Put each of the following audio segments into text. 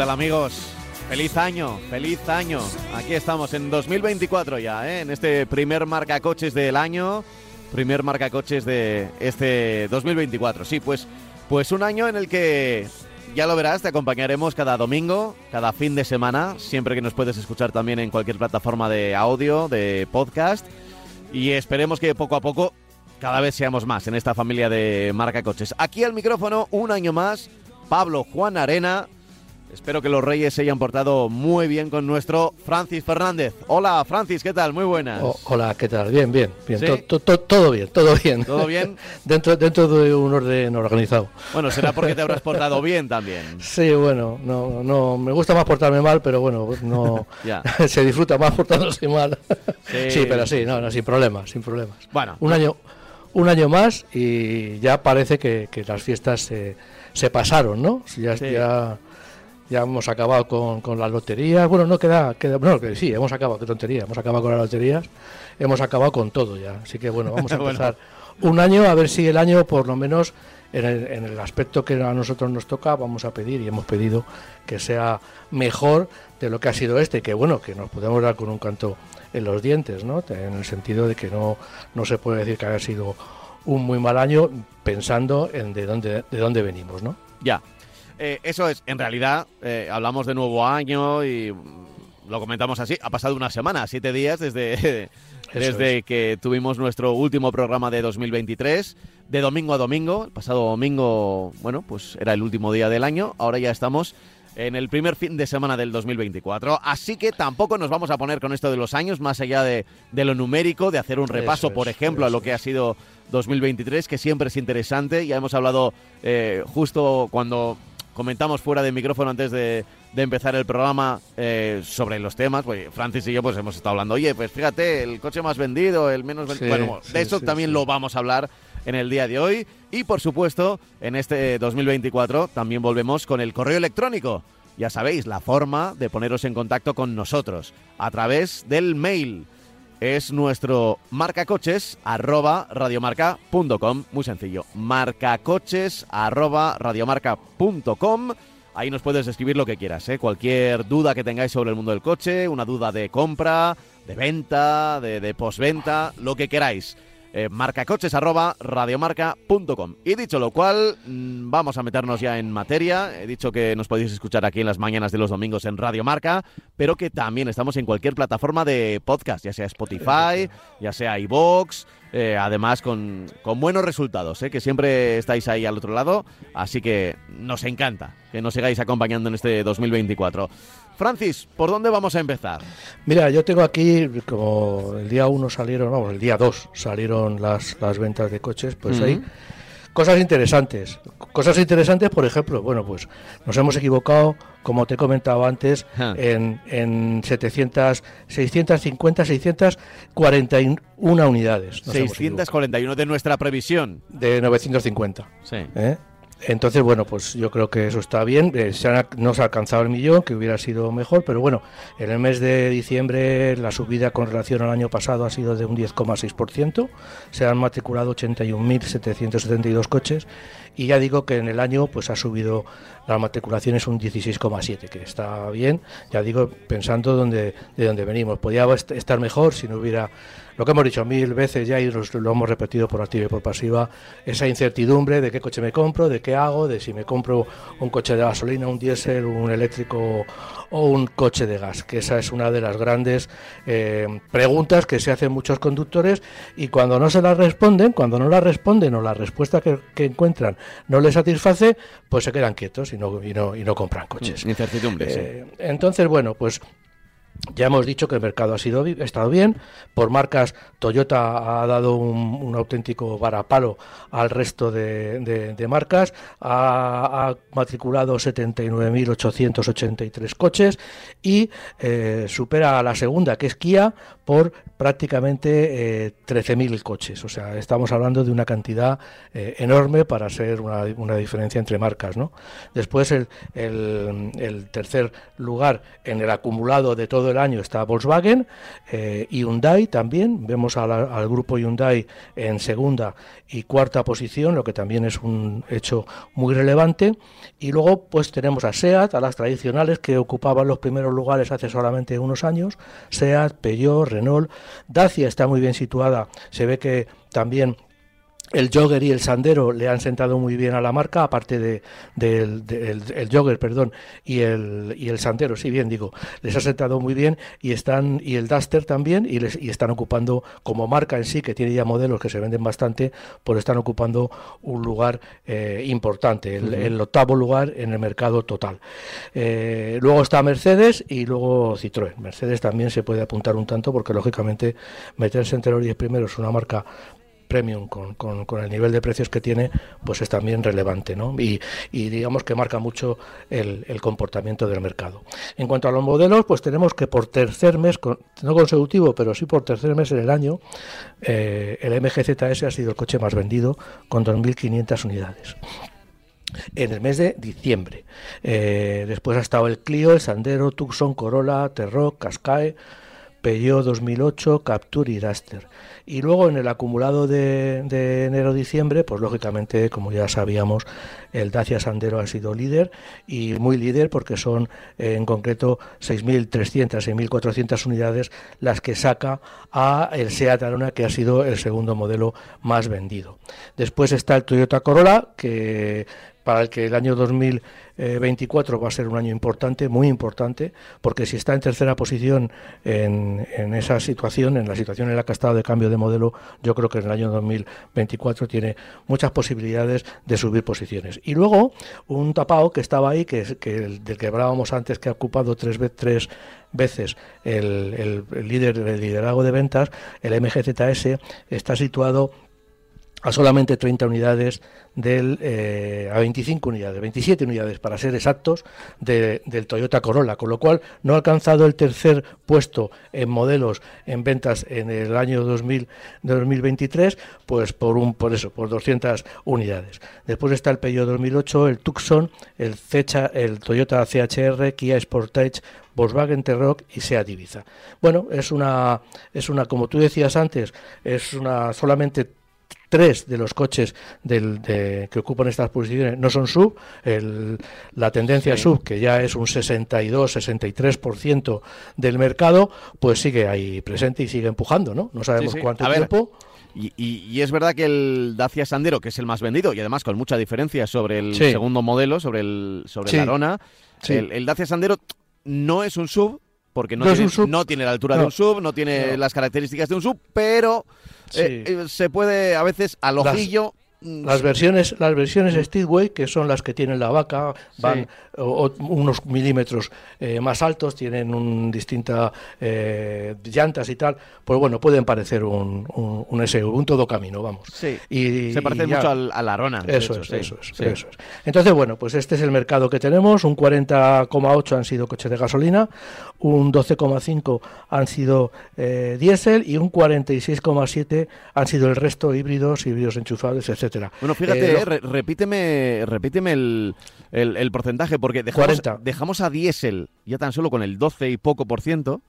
tal amigos? Feliz año, feliz año. Aquí estamos en 2024 ya, ¿eh? en este primer marca coches del año, primer marca coches de este 2024. Sí, pues, pues un año en el que ya lo verás, te acompañaremos cada domingo, cada fin de semana, siempre que nos puedes escuchar también en cualquier plataforma de audio, de podcast. Y esperemos que poco a poco cada vez seamos más en esta familia de marca coches. Aquí al micrófono, un año más, Pablo Juan Arena. Espero que los Reyes se hayan portado muy bien con nuestro Francis Fernández. Hola, Francis, ¿qué tal? Muy buenas. Oh, hola, ¿qué tal? Bien, bien, bien. ¿Sí? To- to- todo bien, todo bien. ¿Todo bien? dentro, dentro de un orden organizado. Bueno, será porque te habrás portado bien también. Sí, bueno, no, no, me gusta más portarme mal, pero bueno, pues no, Ya. se disfruta más portándose mal. Sí. Sí, pero sí, no, no, sin problemas, sin problemas. Bueno, Un año, un año más y ya parece que, que las fiestas se, se pasaron, ¿no? Ya, Sí. ya, ya hemos acabado con, con las loterías. Bueno, no queda, queda, bueno, que sí, hemos acabado, qué tontería, hemos acabado con las loterías, hemos acabado con todo ya. Así que bueno, vamos a Bueno. empezar un año, a ver si el año, por lo menos en el, en el aspecto que a nosotros nos toca, vamos a pedir y hemos pedido que sea mejor de lo que ha sido este, que bueno, que nos podemos dar con un canto en los dientes, ¿no? En el sentido de que no, no se puede decir que haya sido un muy mal año pensando en de dónde, de dónde venimos, ¿no? Ya. Eh, eso es, en realidad, eh, hablamos de nuevo año y lo comentamos así. Ha pasado una semana, siete días desde, desde que tuvimos nuestro último programa de 2023, de domingo a domingo. El pasado domingo, bueno, pues era el último día del año. Ahora ya estamos en el primer fin de semana del 2024. Así que tampoco nos vamos a poner con esto de los años, más allá de, de lo numérico, de hacer un repaso, por ejemplo, a lo que ha sido 2023, que siempre es interesante. Ya hemos hablado eh, justo cuando comentamos fuera de micrófono antes de, de empezar el programa eh, sobre los temas. Pues Francis y yo pues hemos estado hablando, oye, pues fíjate, el coche más vendido, el menos vendido. Sí, bueno, sí, de eso sí, también lo vamos a hablar en el día de hoy. Y por supuesto, en este 2024 también volvemos con el correo electrónico. Ya sabéis, la forma de poneros en contacto con nosotros a través del mail es nuestro marcacoches arroba radiomarca.com. Muy sencillo, marcacoches arroba radiomarca.com. Ahí nos puedes escribir lo que quieras, ¿eh? cualquier duda que tengáis sobre el mundo del coche, una duda de compra, de venta, de, de postventa, lo que queráis. Eh, marcacoches arroba radiomarca.com. Y dicho lo cual, mm, vamos a meternos ya en materia. He dicho que nos podéis escuchar aquí en las mañanas de los domingos en Radio Marca, pero que también estamos en cualquier plataforma de podcast, ya sea Spotify, ya sea iVoox, eh, además con, con buenos resultados, ¿eh? que siempre estáis ahí al otro lado, así que nos encanta que nos sigáis acompañando en este 2024. Francis, ¿por dónde vamos a empezar? Mira, yo tengo aquí, como el día 1 salieron, vamos, el día 2 salieron las, las ventas de coches, pues Ujú. hay cosas interesantes. Cosas interesantes, por ejemplo, bueno, pues nos hemos equivocado, como te he comentado antes, Ja. en, en 700, 650, 641 unidades. Nos hemos 641 de nuestra previsión. de 950. Sí. ¿eh? Entonces, bueno, pues yo creo que eso está bien. Eh, se han- no se ha alcanzado el millón, que hubiera sido mejor, pero bueno, en el mes de diciembre la subida con relación al año pasado ha sido de un 10,6%. Se han matriculado 81.772 coches y ya digo que en el año pues ha subido las matriculaciones un 16,7, que está bien. Ya digo, pensando donde, de dónde venimos. Podía est- estar mejor si no hubiera lo que hemos dicho mil veces ya y lo hemos repetido por activa y por pasiva, esa incertidumbre de qué coche me compro, de qué hago, de si me compro un coche de gasolina, un diésel, un eléctrico o un coche de gas, que esa es una de las grandes eh, preguntas que se hacen muchos conductores y cuando no se las responden, cuando no las responden o la respuesta que, que encuentran no les satisface, pues se quedan quietos y no, y no, y no compran coches. Incertidumbre, sí. Eh, entonces, bueno, pues Ya hemos dicho que el mercado ha, sido, ha estado bien. Por marcas, Toyota ha dado un, auténtico varapalo al resto de, marcas. Ha, matriculado 79.883 coches y eh, supera a la segunda, que es Kia, por prácticamente eh, 13.000 coches. O sea, estamos hablando de una cantidad eh, enorme para ser una, diferencia entre marcas. ¿no? Después, el tercer lugar en el acumulado de todo el año está Volkswagen, eh, Hyundai también, vemos al grupo Hyundai en segunda y cuarta posición, lo que también es un hecho muy relevante, y luego pues tenemos a SEAT, a las tradicionales que ocupaban los primeros lugares hace solamente unos años, SEAT, Peugeot, Renault, Dacia está muy bien situada, se ve que también el jogger y el sandero le han sentado muy bien a la marca, aparte de, del el jogger, perdón, y el, y el sandero, sí bien digo, les ha sentado muy bien y están y el Duster también y, les, y están ocupando como marca en sí que tiene ya modelos que se venden bastante, pues están ocupando un lugar eh, importante, el, octavo lugar en el mercado total. Eh, luego está Mercedes y luego Citroën. Mercedes también se puede apuntar un tanto porque lógicamente meterse entre los 10 primeros es una marca premium con, el nivel de precios que tiene, pues es también relevante, ¿no? Y, digamos que marca mucho el, comportamiento del mercado. En cuanto a los modelos, pues tenemos que por tercer mes, no consecutivo, pero sí por tercer mes en el año, eh, el MGZS ha sido el coche más vendido con 2.500 unidades en el mes de diciembre. Eh, después ha estado el Clio, el Sandero, Tucson, Corolla, Terroc, Cascae, Peugeot 2008, Capture y Duster. Y luego en el acumulado de, enero-diciembre, pues lógicamente, como ya sabíamos, el Dacia Sandero ha sido líder y muy líder porque son eh, en concreto 6.300, 6.400 unidades las que saca a el Seat Arona, que ha sido el segundo modelo más vendido. Después está el Toyota Corolla, que para el que el año 2024 va a ser un año importante, muy importante, porque si está en tercera posición en, esa situación, en la situación en la que ha estado de cambio de modelo, yo creo que en el año 2024 tiene muchas posibilidades de subir posiciones. Y luego un tapao que estaba ahí, que, que del que hablábamos antes, que ha ocupado tres, veces el, el líder del liderazgo de ventas, el MGZS, está situado a solamente 30 unidades del eh, a 25 unidades, 27 unidades para ser exactos del Toyota Corolla, con lo cual no ha alcanzado el tercer puesto en modelos en ventas en el año 2000, 2023, pues por un por eso, por 200 unidades. Después está el Peugeot 2008, el Tucson, el el Toyota CHR, Kia Sportage, Volkswagen T-Roc y Seat Ibiza. Bueno, es una es una como tú decías antes, es una solamente tres de los coches del, que ocupan estas posiciones no son sub, la tendencia sub, que ya es un 62-63% del mercado, pues sigue ahí presente y sigue empujando, ¿no? No sabemos cuánto tiempo. y, es verdad que el Dacia Sandero, que es el más vendido, y además con mucha diferencia sobre el segundo modelo, sobre el, sobre el Arona, el, Dacia Sandero no es un sub, porque no, tiene, no tiene, la altura de un sub, no tiene las características de un sub, pero eh, eh, se puede a veces al ojillo Mm, las versiones, las versiones Speedway, que son las que tienen la vaca, van unos milímetros eh, más altos, tienen un distinta eh, llantas y tal, pues bueno, pueden parecer un, un, un SUV, un todo camino, vamos. Sí. Y, se parece mucho al, a la Arona. Eso, es, eso, es, eso es. Entonces, bueno, pues este es el mercado que tenemos, un 40,8 han sido coches de gasolina, un 12,5 han sido eh, diésel y un 46,7 han sido el resto híbridos, híbridos enchufables, etc. Bueno, fíjate, eh, repíteme, repíteme el, el, porcentaje, porque dejamos, dejamos a diésel ya tan solo con el 12 y poco por ciento.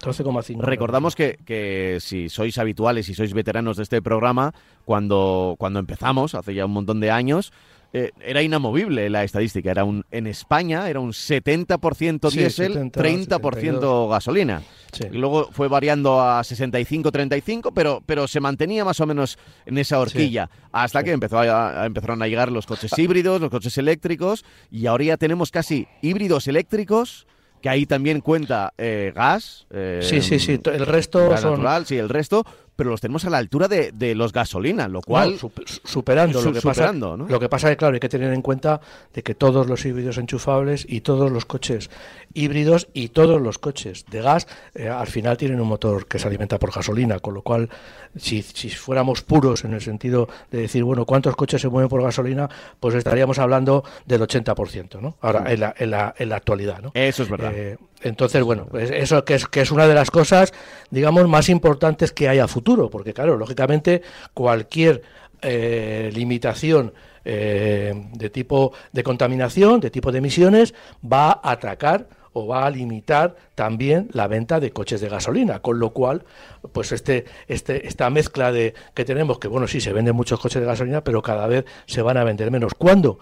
12,5. Recordamos que, que, si sois habituales y sois veteranos de este programa, cuando, cuando empezamos, hace ya un montón de años, eh, era inamovible la estadística. Era un, en España era un 70% diésel, 30% gasolina. Y luego fue variando a 65-35, pero, pero se mantenía más o menos en esa horquilla. Hasta que empezó a, empezaron a llegar los coches híbridos, los coches eléctricos, y ahora ya tenemos casi híbridos eléctricos que ahí también cuenta eh, gas. sí, sí, sí. El resto son... natural, sí, el resto pero los tenemos a la altura de, de los gasolina, lo cual... No, super, superando, su, lo que superando, pasa, ¿no? Lo que pasa es que, claro, hay que tener en cuenta de que todos los híbridos enchufables y todos los coches híbridos y todos los coches de gas eh, al final tienen un motor que se alimenta por gasolina, con lo cual si, si, fuéramos puros en el sentido de decir, bueno, ¿cuántos coches se mueven por gasolina? Pues estaríamos hablando del 80%, ¿no? Ahora, en la, en la, en la actualidad, ¿no? Eso es verdad. Eh, entonces, bueno, pues eso que es, que es una de las cosas, digamos, más importantes que hay a futuro, porque claro, lógicamente cualquier eh, limitación eh, de tipo de contaminación, de tipo de emisiones, va a atacar o va a limitar también la venta de coches de gasolina, con lo cual, pues este, este, esta mezcla de que tenemos, que bueno, sí se venden muchos coches de gasolina, pero cada vez se van a vender menos. ¿Cuándo?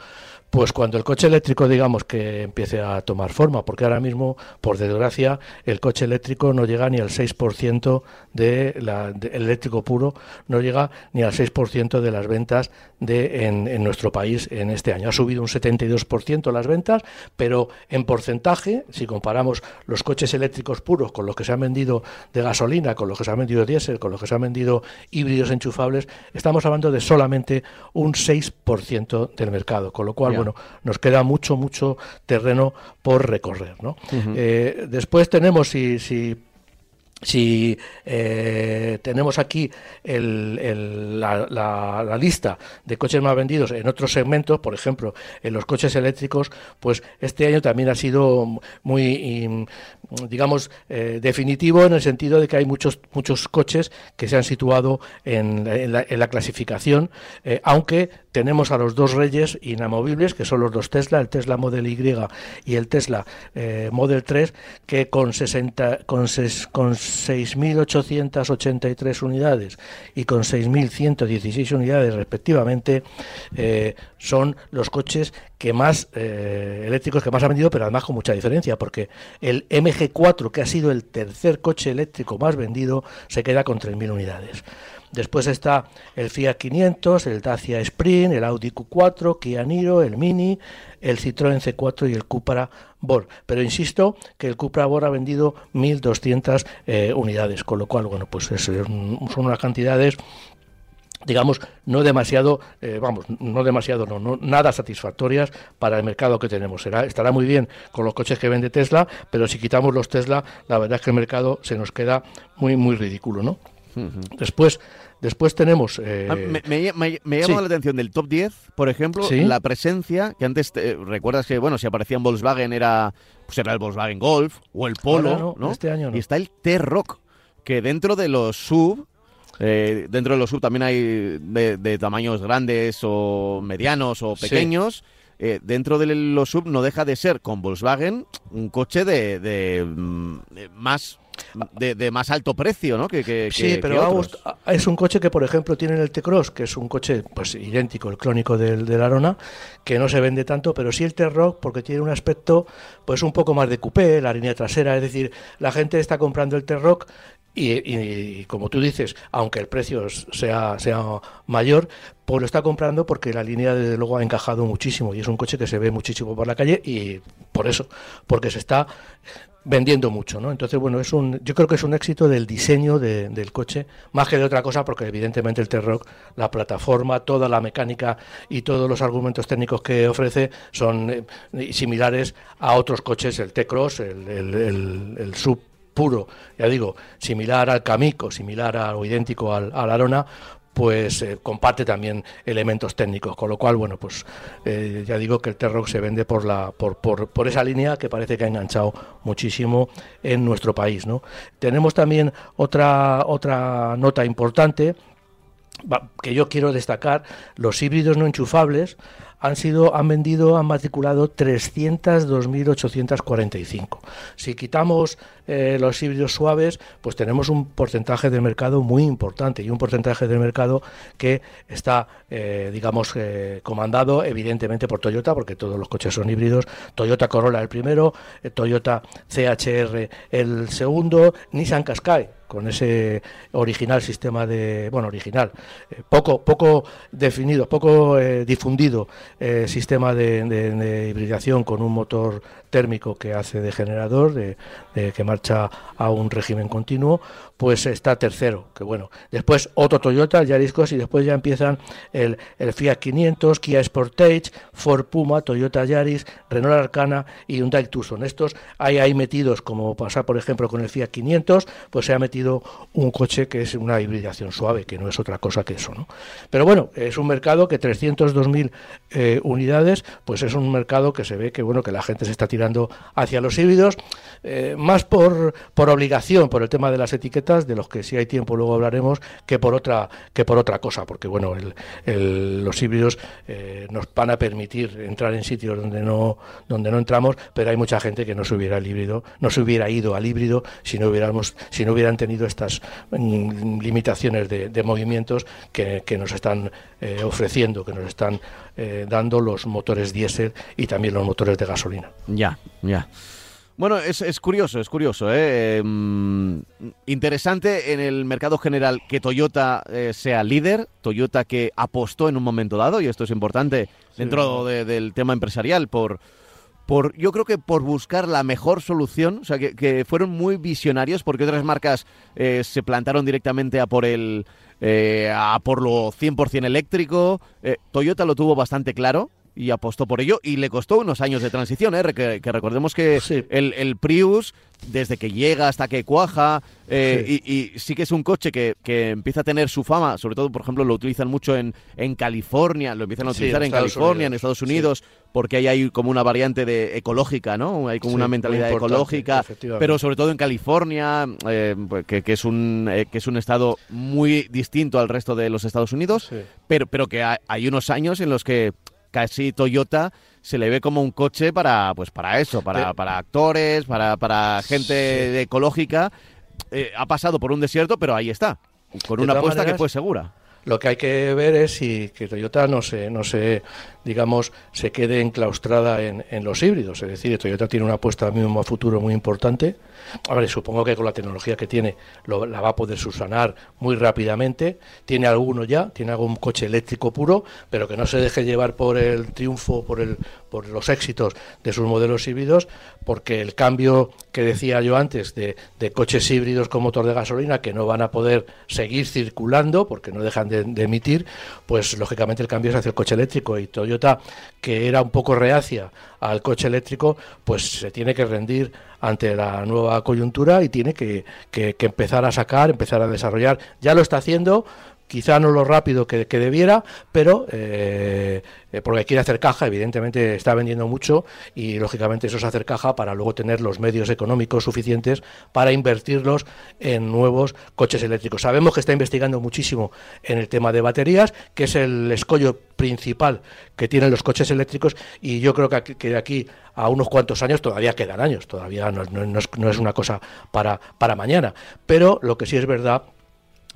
Pues cuando el coche eléctrico, digamos, que empiece a tomar forma, porque ahora mismo, por desgracia, el coche eléctrico no llega ni al 6% de la, de, el eléctrico puro, no llega ni al 6% de las ventas de, en, en, nuestro país en este año. Ha subido un 72% las ventas, pero en porcentaje, si comparamos los coches eléctricos puros con los que se han vendido de gasolina, con los que se han vendido diésel, con los que se han vendido híbridos enchufables, estamos hablando de solamente un 6% del mercado, con lo cual, yeah. Bueno, nos queda mucho, mucho terreno por recorrer. ¿no? Uh -huh. eh, después tenemos, si, si si eh, tenemos aquí el, el, la, la, la, lista de coches más vendidos en otros segmentos, por ejemplo, en los coches eléctricos, pues este año también ha sido muy, digamos, eh, definitivo en el sentido de que hay muchos, muchos coches que se han situado en, la, clasificación, eh, aunque tenemos a los dos reyes inamovibles, que son los dos Tesla, el Tesla Model Y y el Tesla eh, Model 3, que con, 60, con, con 6.883 unidades y con 6.116 unidades respectivamente, son los coches que más eh, eléctricos que más han vendido, pero además con mucha diferencia, porque el MG4, que ha sido el tercer coche eléctrico más vendido, se queda con 3.000 unidades. Después está el Fiat 500, el Dacia Sprint, el Audi Q4, Kia Niro, el Mini, el Citroën C4 y el Cupra Born. Pero insisto que el Cupra Born ha vendido 1.200 eh, unidades, con lo cual, bueno, pues es, son unas cantidades digamos, no demasiado, eh, vamos, no demasiado, no, no, nada satisfactorias para el mercado que tenemos. Será, estará muy bien con los coches que vende Tesla, pero si quitamos los Tesla, la verdad es que el mercado se nos queda muy, muy ridículo, ¿no? Uh -huh. Después, después tenemos. Eh... Ah, me, me, me, me, llama sí. la atención del top 10, por ejemplo, ¿Sí? la presencia que antes te, recuerdas que, bueno, si aparecía en Volkswagen era, pues era el Volkswagen Golf o el Polo, no, ¿no? Este año no. Y está el T-Rock, que dentro de los sub eh, dentro de los sub también hay de, de, tamaños grandes o medianos o pequeños. Sí. Eh, dentro de los sub no deja de ser con Volkswagen un coche de, de, de más de, de, más alto precio, ¿no? Que, que sí, que, pero que vamos, es un coche que, por ejemplo, tiene el T-Cross, que es un coche pues idéntico, el clónico del, del Arona, que no se vende tanto, pero sí el T-Rock porque tiene un aspecto pues un poco más de coupé, la línea trasera, es decir, la gente está comprando el T-Rock y, y, como tú dices, aunque el precio sea, sea mayor, pues lo está comprando porque la línea desde luego ha encajado muchísimo y es un coche que se ve muchísimo por la calle y por eso, porque se está vendiendo mucho, ¿no? Entonces, bueno, es un, yo creo que es un éxito del diseño de, del coche, más que de otra cosa, porque evidentemente el T-Rock, la plataforma, toda la mecánica y todos los argumentos técnicos que ofrece son eh, similares a otros coches, el T-Cross, el, el, el, el Sub puro, ya digo, similar al Camico, similar a, o idéntico al, al Arona, pues eh, comparte también elementos técnicos, con lo cual, bueno, pues eh, ya digo que el T-Rock se vende por, la, por, por, por, esa línea que parece que ha enganchado muchísimo en nuestro país, ¿no? Tenemos también otra, otra nota importante que yo quiero destacar, los híbridos no enchufables han sido han vendido han matriculado 302.845 si quitamos eh, los híbridos suaves pues tenemos un porcentaje del mercado muy importante y un porcentaje del mercado que está eh, digamos eh, comandado evidentemente por Toyota porque todos los coches son híbridos. Toyota Corolla el primero eh, Toyota CHR el segundo Nissan Qashqai con ese original sistema de, bueno, original, eh, poco, poco definido, poco eh, difundido eh, sistema de, hibridación con un motor térmico que hace de generador, de, que marcha a un régimen continuo, pues está tercero, que bueno. Después otro Toyota, el Yaris Cross, y después ya empiezan el, Fiat 500, Kia Sportage, Ford Puma, Toyota Yaris, Renault Arcana y Hyundai Tucson. Estos hay ahí metidos, como pasa por ejemplo con el Fiat 500, pues se ha metido un coche que es una hibridación suave, que no es otra cosa que eso. ¿no? Pero bueno, es un mercado que 302.000 eh, unidades, pues es un mercado que se ve que bueno que la gente se está tirando hacia los híbridos, eh, más por, por obligación, por el tema de las etiquetas, de los que si hay tiempo luego hablaremos, que por otra, que por otra cosa, porque bueno, los híbridos eh, nos van a permitir entrar en sitios donde no, donde no entramos, pero hay mucha gente que no se hubiera el híbrido, no se hubiera ido al híbrido si no hubiéramos, si no hubieran tenido estas mm, limitaciones de, movimientos que, nos están eh, ofreciendo, que nos están dando los motores diésel y también los motores de gasolina. Ya, ya. Bueno, es, es, curioso, es curioso. ¿eh? Mm, interesante en el mercado general que Toyota sea líder, Toyota que apostó en un momento dado, y esto es importante dentro del tema empresarial, por, por, yo creo que por buscar la mejor solución, o sea, que, fueron muy visionarios porque otras marcas eh, se plantaron directamente a por el eh, a por lo 100% eléctrico. Eh, Toyota lo tuvo bastante claro y apostó por ello y le costó unos años de transición, ¿eh? que, recordemos que el, el, Prius, desde que llega hasta que cuaja, eh, Y, sí que es un coche que, que, empieza a tener su fama, sobre todo, por ejemplo, lo utilizan mucho en, en California, lo empiezan a utilizar en, California, en Estados Unidos, porque ahí hay como una variante de ecológica, ¿no? Hay como una mentalidad ecológica, pero sobre todo en California, eh, que, que, es un, eh, que es un estado muy distinto al resto de los Estados Unidos, pero, pero que hay unos años en los que casi Toyota se le ve como un coche para pues para eso, para, para actores, para, para gente ecológica. Eh, ha pasado por un desierto, pero ahí está, con una apuesta que fue segura. Lo que hay que ver es si que Toyota no se, no se digamos, se quede enclaustrada en, en los híbridos. Es decir, Toyota tiene una apuesta mismo a futuro muy importante. A ver, supongo que con la tecnología que tiene la va a poder subsanar muy rápidamente. Tiene alguno ya, tiene algún coche eléctrico puro, pero que no se deje llevar por el triunfo, por, el, por los éxitos de sus modelos híbridos, porque el cambio que decía yo antes de, de coches híbridos con motor de gasolina que no van a poder seguir circulando porque no dejan de de, emitir, pues lógicamente el cambio es hacia el coche eléctrico y Toyota, que era un poco reacia al coche eléctrico, pues se tiene que rendir ante la nueva coyuntura y tiene que, que empezar a sacar, empezar a desarrollar. Ya lo está haciendo, quizá no lo rápido que, debiera, pero eh, eh, porque quiere hacer caja, evidentemente está vendiendo mucho y lógicamente eso es hacer caja para luego tener los medios económicos suficientes para invertirlos en nuevos coches eléctricos. Sabemos que está investigando muchísimo en el tema de baterías, que es el escollo principal que tienen los coches eléctricos y yo creo que, de aquí a unos cuantos años todavía quedan años, todavía no, es, no es, una cosa para, para mañana, pero lo que sí es verdad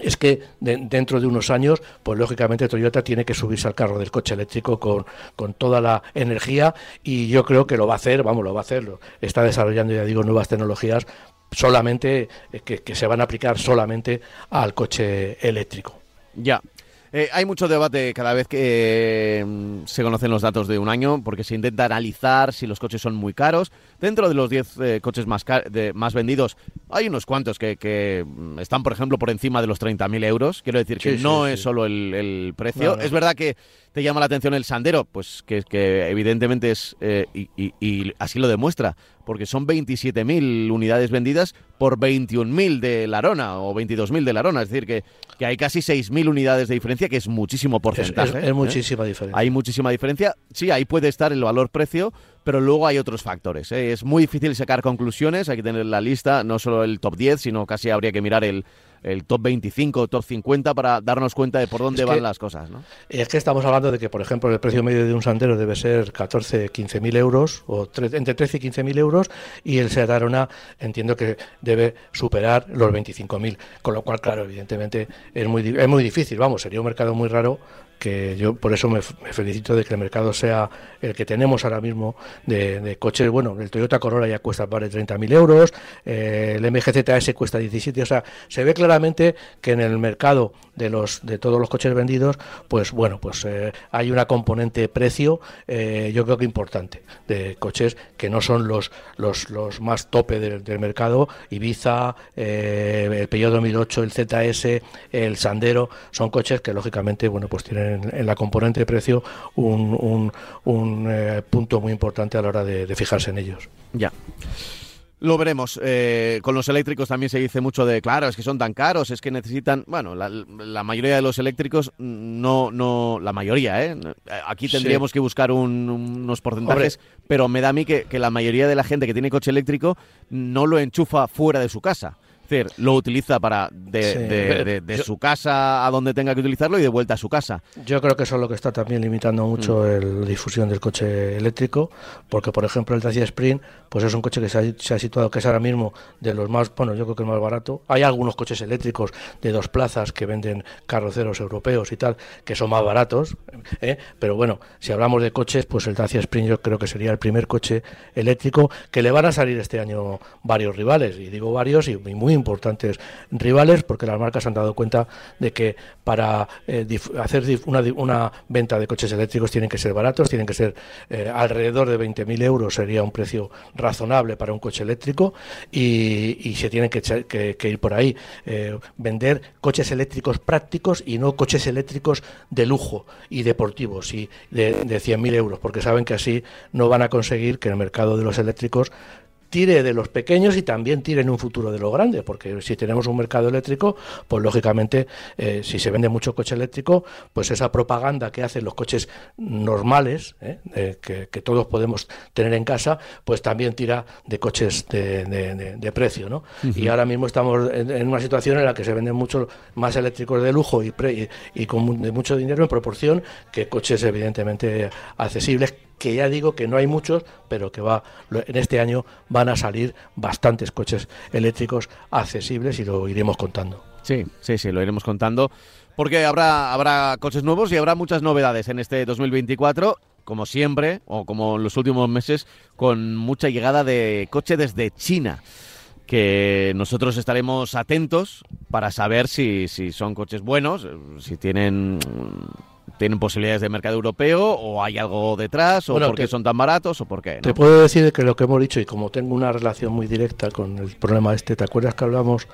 es que dentro de unos años, pues lógicamente Toyota tiene que subirse al carro del coche eléctrico con, con, toda la energía y yo creo que lo va a hacer, vamos, lo va a hacer, está desarrollando, ya digo, nuevas tecnologías solamente eh, que, que se van a aplicar solamente al coche eléctrico. Ya, eh, hay mucho debate cada vez que mm, se conocen los datos de un año, porque se intenta analizar si los coches son muy caros. Dentro de los 10 eh, coches más, más vendidos, hay unos cuantos que, mm, están, por ejemplo, por encima de los 30.000 euros. Quiero decir que no es solo el, precio. Es verdad que te llama la atención el Sandero, pues que, que evidentemente es, eh, y, así lo demuestra, porque son 27.000 unidades vendidas por 21.000 de Larona o 22.000 de Larona, es decir, que, que hay casi 6.000 unidades de diferencia, que es muchísimo porcentaje. Es, ¿eh? muchísima diferencia. Hay muchísima diferencia. Sí, ahí puede estar el valor-precio, pero luego hay otros factores. ¿eh? Es muy difícil sacar conclusiones, hay que tener la lista, no solo el top 10, sino casi habría que mirar el, el top 25 o top 50 para darnos cuenta de por dónde van las cosas. ¿no? Es que estamos hablando de que, por ejemplo, el precio medio de un Sandero debe ser 14, 15 mil euros, o entre 13 y 15 mil euros, y el Seat Arona entiendo que debe superar los 25 mil. Con lo cual, claro, evidentemente es muy, es muy difícil, vamos, sería un mercado muy raro que yo por eso me, felicito de que el mercado sea el que tenemos ahora mismo de, coches. Bueno, el Toyota Corolla ya cuesta más de 30.000 euros, eh, el MGZS cuesta 17, o sea, se ve claramente que en el mercado de los de todos los coches vendidos, pues bueno, pues eh, hay una componente precio, eh, yo creo que importante, de coches que no son los los, los más tope del, mercado, Ibiza, el Peugeot 2008, el ZS, el Sandero, son coches que lógicamente, bueno, pues tienen en, la componente de precio un, un, eh, punto muy importante a la hora de, fijarse en ellos. Ya. Lo veremos. Eh, con los eléctricos también se dice mucho de, claro, es que son tan caros, es que necesitan, bueno, la, mayoría de los eléctricos no, no, la mayoría, ¿eh? Aquí tendríamos que buscar unos porcentajes, pero me da a mí que, que la mayoría de la gente que tiene coche eléctrico no lo enchufa fuera de su casa lo utiliza para de, de, su casa a donde tenga que utilizarlo y de vuelta a su casa. Yo creo que eso es lo que está también limitando mucho mm. la difusión del coche eléctrico, porque por ejemplo el Dacia Sprint, pues es un coche que se ha, situado, que es ahora mismo de los más, bueno, yo creo que el más barato. Hay algunos coches eléctricos de dos plazas que venden carroceros europeos y tal, que son más baratos, ¿eh? pero bueno, si hablamos de coches, pues el Dacia Sprint yo creo que sería el primer coche eléctrico que le van a salir este año varios rivales, y digo varios y muy importantes rivales porque las marcas han dado cuenta de que para eh, hacer una, una, venta de coches eléctricos tienen que ser baratos, tienen que ser eh, alrededor de 20.000 euros, sería un precio razonable para un coche eléctrico y, se tienen que, ir por ahí. Eh, vender coches eléctricos prácticos y no coches eléctricos de lujo y deportivos y de, de 100.000 euros, porque saben que así no van a conseguir que el mercado de los eléctricos tire de los pequeños y también tire en un futuro de los grandes, porque si tenemos un mercado eléctrico, pues lógicamente eh, si se vende mucho coche eléctrico, pues esa propaganda que hacen los coches normales, eh, que, todos podemos tener en casa, pues también tira de coches de, precio, ¿no? Y ahora mismo estamos en, una situación en la que se venden mucho más eléctricos de lujo y, y con de mucho dinero en proporción que coches evidentemente accesibles que ya digo que no hay muchos, pero que va en este año van a salir bastantes coches eléctricos accesibles y lo iremos contando. Sí, sí, sí, lo iremos contando porque habrá habrá coches nuevos y habrá muchas novedades en este 2024 como siempre, o como en los últimos meses, con mucha llegada de coche desde China, que nosotros estaremos atentos para saber si, si son coches buenos, si tienen tienen posibilidades de mercado europeo o hay algo detrás o por qué son tan baratos o por qué. Te puedo decir que lo que hemos dicho y como tengo una relación muy directa con el problema este, ¿te acuerdas que hablamos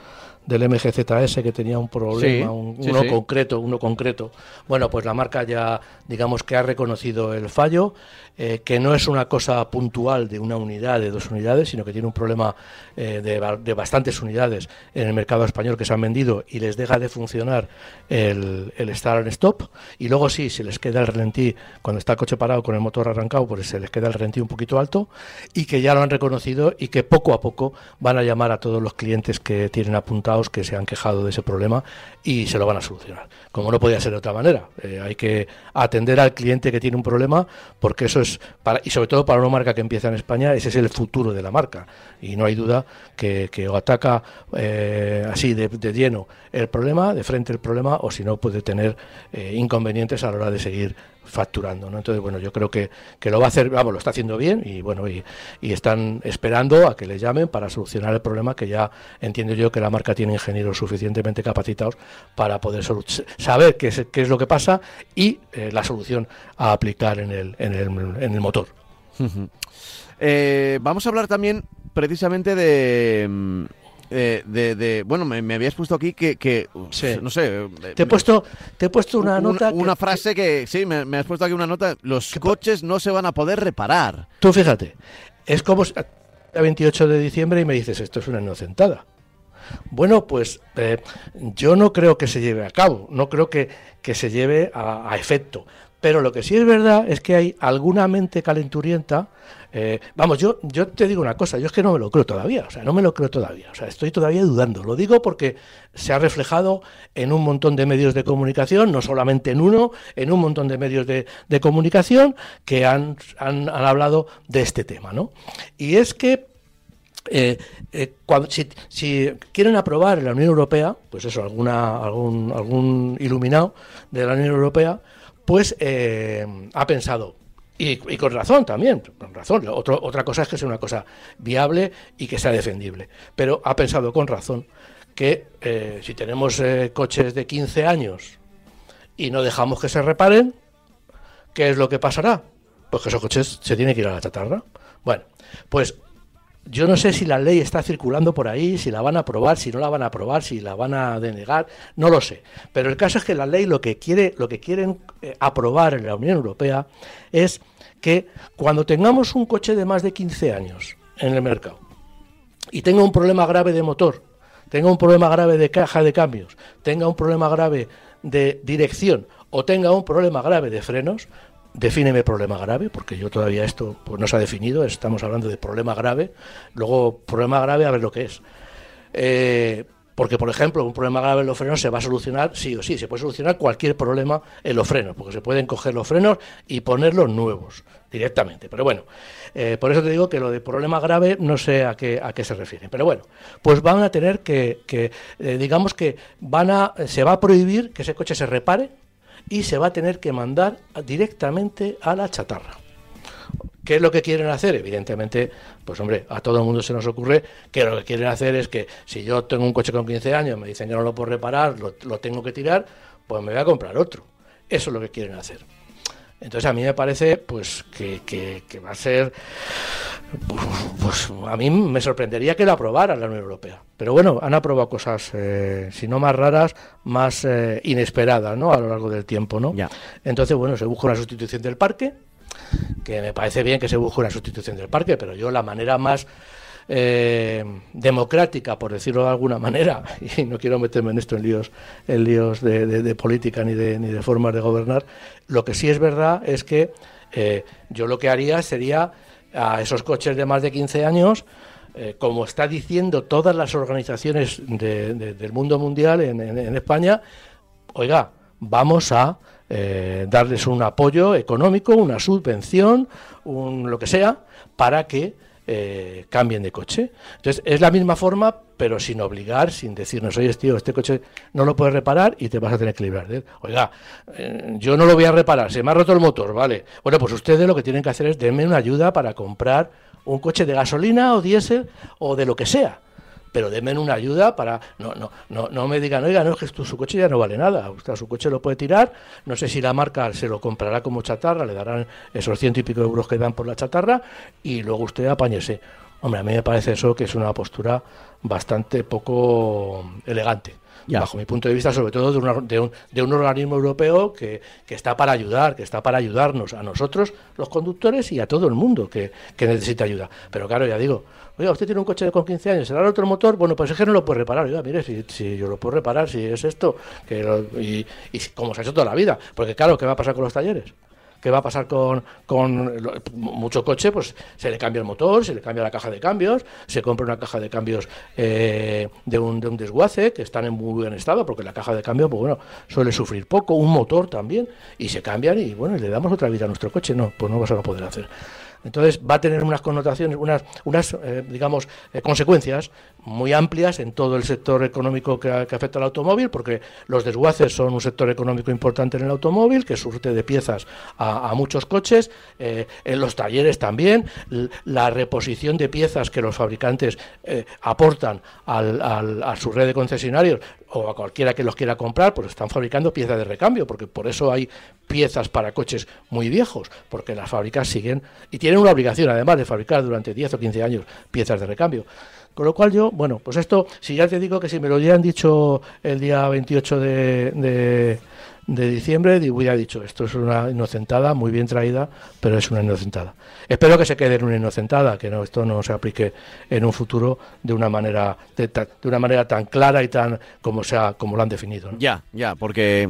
del MGZS que tenía un problema, uno concreto, uno concreto. Bueno, pues la marca ya, digamos que ha reconocido el fallo, eh, que no es una cosa puntual de una unidad, de dos unidades, sino que tiene un problema eh, de, bastantes unidades en el mercado español que se han vendido y les deja de funcionar el, el start and stop. Y luego sí, se les queda el ralentí cuando está el coche parado con el motor arrancado, pues se les queda el ralentí un poquito alto y que ya lo han reconocido y que poco a poco van a llamar a todos los clientes que tienen apuntado que se han quejado de ese problema y se lo van a solucionar. Como no podía ser de otra manera. Eh, hay que atender al cliente que tiene un problema porque eso es, para, y sobre todo para una marca que empieza en España, ese es el futuro de la marca. Y no hay duda que, que o ataca eh, así de, lleno el problema, de frente el problema, o si no puede tener eh, inconvenientes a la hora de seguir facturando. ¿no? Entonces, bueno, yo creo que, que, lo va a hacer, vamos, lo está haciendo bien y bueno, y, están esperando a que le llamen para solucionar el problema que ya entiendo yo que la marca tiene ingenieros suficientemente capacitados para poder saber qué es, qué es lo que pasa y eh, la solución a aplicar en el, en el, en el motor. Eh, vamos a hablar también precisamente de eh, de, bueno, me, habías puesto aquí que, no sé. Eh, te he puesto, te he puesto una nota. Una frase que, sí, me, has puesto aquí una nota. Los coches no se van a poder reparar. Tú fíjate, es como el 28 de diciembre y me dices esto es una inocentada. Bueno, pues eh, yo no creo que se lleve a cabo, no creo que, que se lleve a, a efecto. Pero lo que sí es verdad es que hay alguna mente calenturienta eh, vamos, yo, yo te digo una cosa, yo es que no me lo creo todavía, o sea, no me lo creo todavía, o sea, estoy todavía dudando. Lo digo porque se ha reflejado en un montón de medios de comunicación, no solamente en uno, en un montón de medios de, comunicación que han, han, hablado de este tema, ¿no? Y es que eh, eh, cuando, si, si, quieren aprobar en la Unión Europea, pues eso, alguna, algún, algún iluminado de la Unión Europea, pues ha pensado, y, con razón también, con razón. otra cosa es que sea una cosa viable y que sea defendible. Pero ha pensado con razón que eh, si tenemos eh, coches de 15 años y no dejamos que se reparen, ¿qué es lo que pasará? Pues que esos coches se tienen que ir a la chatarra. Bueno, pues yo no sé si la ley está circulando por ahí, si la van a aprobar, si no la van a aprobar, si la van a denegar, no lo sé. Pero el caso es que la ley lo que quiere, lo que quieren eh, aprobar en la Unión Europea es que cuando tengamos un coche de más de 15 años en el mercado y tenga un problema grave de motor, tenga un problema grave de caja de cambios, tenga un problema grave de dirección o tenga un problema grave de frenos, defíneme problema grave, porque yo todavía esto pues, no se ha definido, estamos hablando de problema grave, luego problema grave a ver lo que es. Eh, porque, por ejemplo, un problema grave en los frenos se va a solucionar sí o sí, se puede solucionar cualquier problema en los frenos, porque se pueden coger los frenos y ponerlos nuevos directamente. Pero bueno, eh, por eso te digo que lo de problema grave no sé a qué, a qué se refiere. Pero bueno, pues van a tener que, eh, digamos que van a, se va a prohibir que ese coche se repare y se va a tener que mandar directamente a la chatarra. ¿Qué es lo que quieren hacer? Evidentemente, pues hombre, a todo el mundo se nos ocurre que lo que quieren hacer es que si yo tengo un coche con 15 años, me dicen que no lo puedo reparar, lo, tengo que tirar, pues me voy a comprar otro. Eso es lo que quieren hacer. Entonces a mí me parece pues que, va a ser pues a mí me sorprendería que lo aprobara la Unión Europea. Pero bueno, han aprobado cosas, eh, si no más raras, más eh, inesperadas, ¿no? A lo largo del tiempo, ¿no? Entonces, bueno, se busca una sustitución del parque, que me parece bien que se busque una sustitución del parque, pero yo la manera más eh, democrática, por decirlo de alguna manera, y no quiero meterme en esto en líos, en líos de, política ni de, ni de formas de gobernar, lo que sí es verdad es que eh, yo lo que haría sería a esos coches de más de 15 años, eh, como está diciendo todas las organizaciones del mundo mundial en, España, oiga, vamos a darles un apoyo económico, una subvención, un, lo que sea, para que eh, cambien de coche. Entonces, es la misma forma, pero sin obligar, sin decirnos, oye, tío, este coche no lo puedes reparar y te vas a tener que librar de él. Oiga, eh, yo no lo voy a reparar, se me ha roto el motor, ¿vale? Bueno, pues ustedes lo que tienen que hacer es denme una ayuda para comprar un coche de gasolina o diésel o de lo que sea pero denme una ayuda para no no no no me digan oiga no es que su coche ya no vale nada usted su coche lo puede tirar no sé si la marca se lo comprará como chatarra le darán esos ciento y pico de euros que dan por la chatarra y luego usted apáñese hombre a mí me parece eso que es una postura bastante poco elegante bajo mi punto de vista, sobre todo de, un, de un, organismo europeo que, está para ayudar, que está para ayudarnos a nosotros, los conductores, y a todo el mundo que, necesita ayuda. Pero claro, ya digo, oiga, usted tiene un coche con 15 años, ¿será el otro motor? Bueno, pues es que no lo puede reparar. Oiga, mire, si, yo lo puedo reparar, si es esto, que y, y como se ha hecho toda la vida. Porque claro, ¿qué va a pasar con los talleres? ¿Qué va a pasar con, con mucho coche? Pues se le cambia el motor, se le cambia la caja de cambios, se compra una caja de cambios eh, de, un, de un desguace que están en muy buen estado, porque la caja de cambio, pues bueno, suele sufrir poco, un motor también, y se cambian y bueno, le damos otra vida a nuestro coche. No, pues no vas a poder hacer. Entonces va a tener unas connotaciones, unas, unas eh, digamos, eh, consecuencias muy amplias en todo el sector económico que, afecta al automóvil, porque los desguaces son un sector económico importante en el automóvil, que surte de piezas a, muchos coches, eh, en los talleres también, la reposición de piezas que los fabricantes aportan a su red de concesionarios o a cualquiera que los quiera comprar, pues están fabricando piezas de recambio, porque por eso hay piezas para coches muy viejos, porque las fábricas siguen y tienen una obligación además de fabricar durante 10 o 15 años piezas de recambio. Con lo cual yo, bueno, pues esto, si ya te digo que si me lo hubieran dicho el día 28 de, de diciembre hubiera dicho, esto es una inocentada, muy bien traída, pero es una inocentada. Espero que se quede en una inocentada, que no esto no se aplique en un futuro de una manera de, una manera tan clara y tan como sea como lo han definido. Ya, ya, porque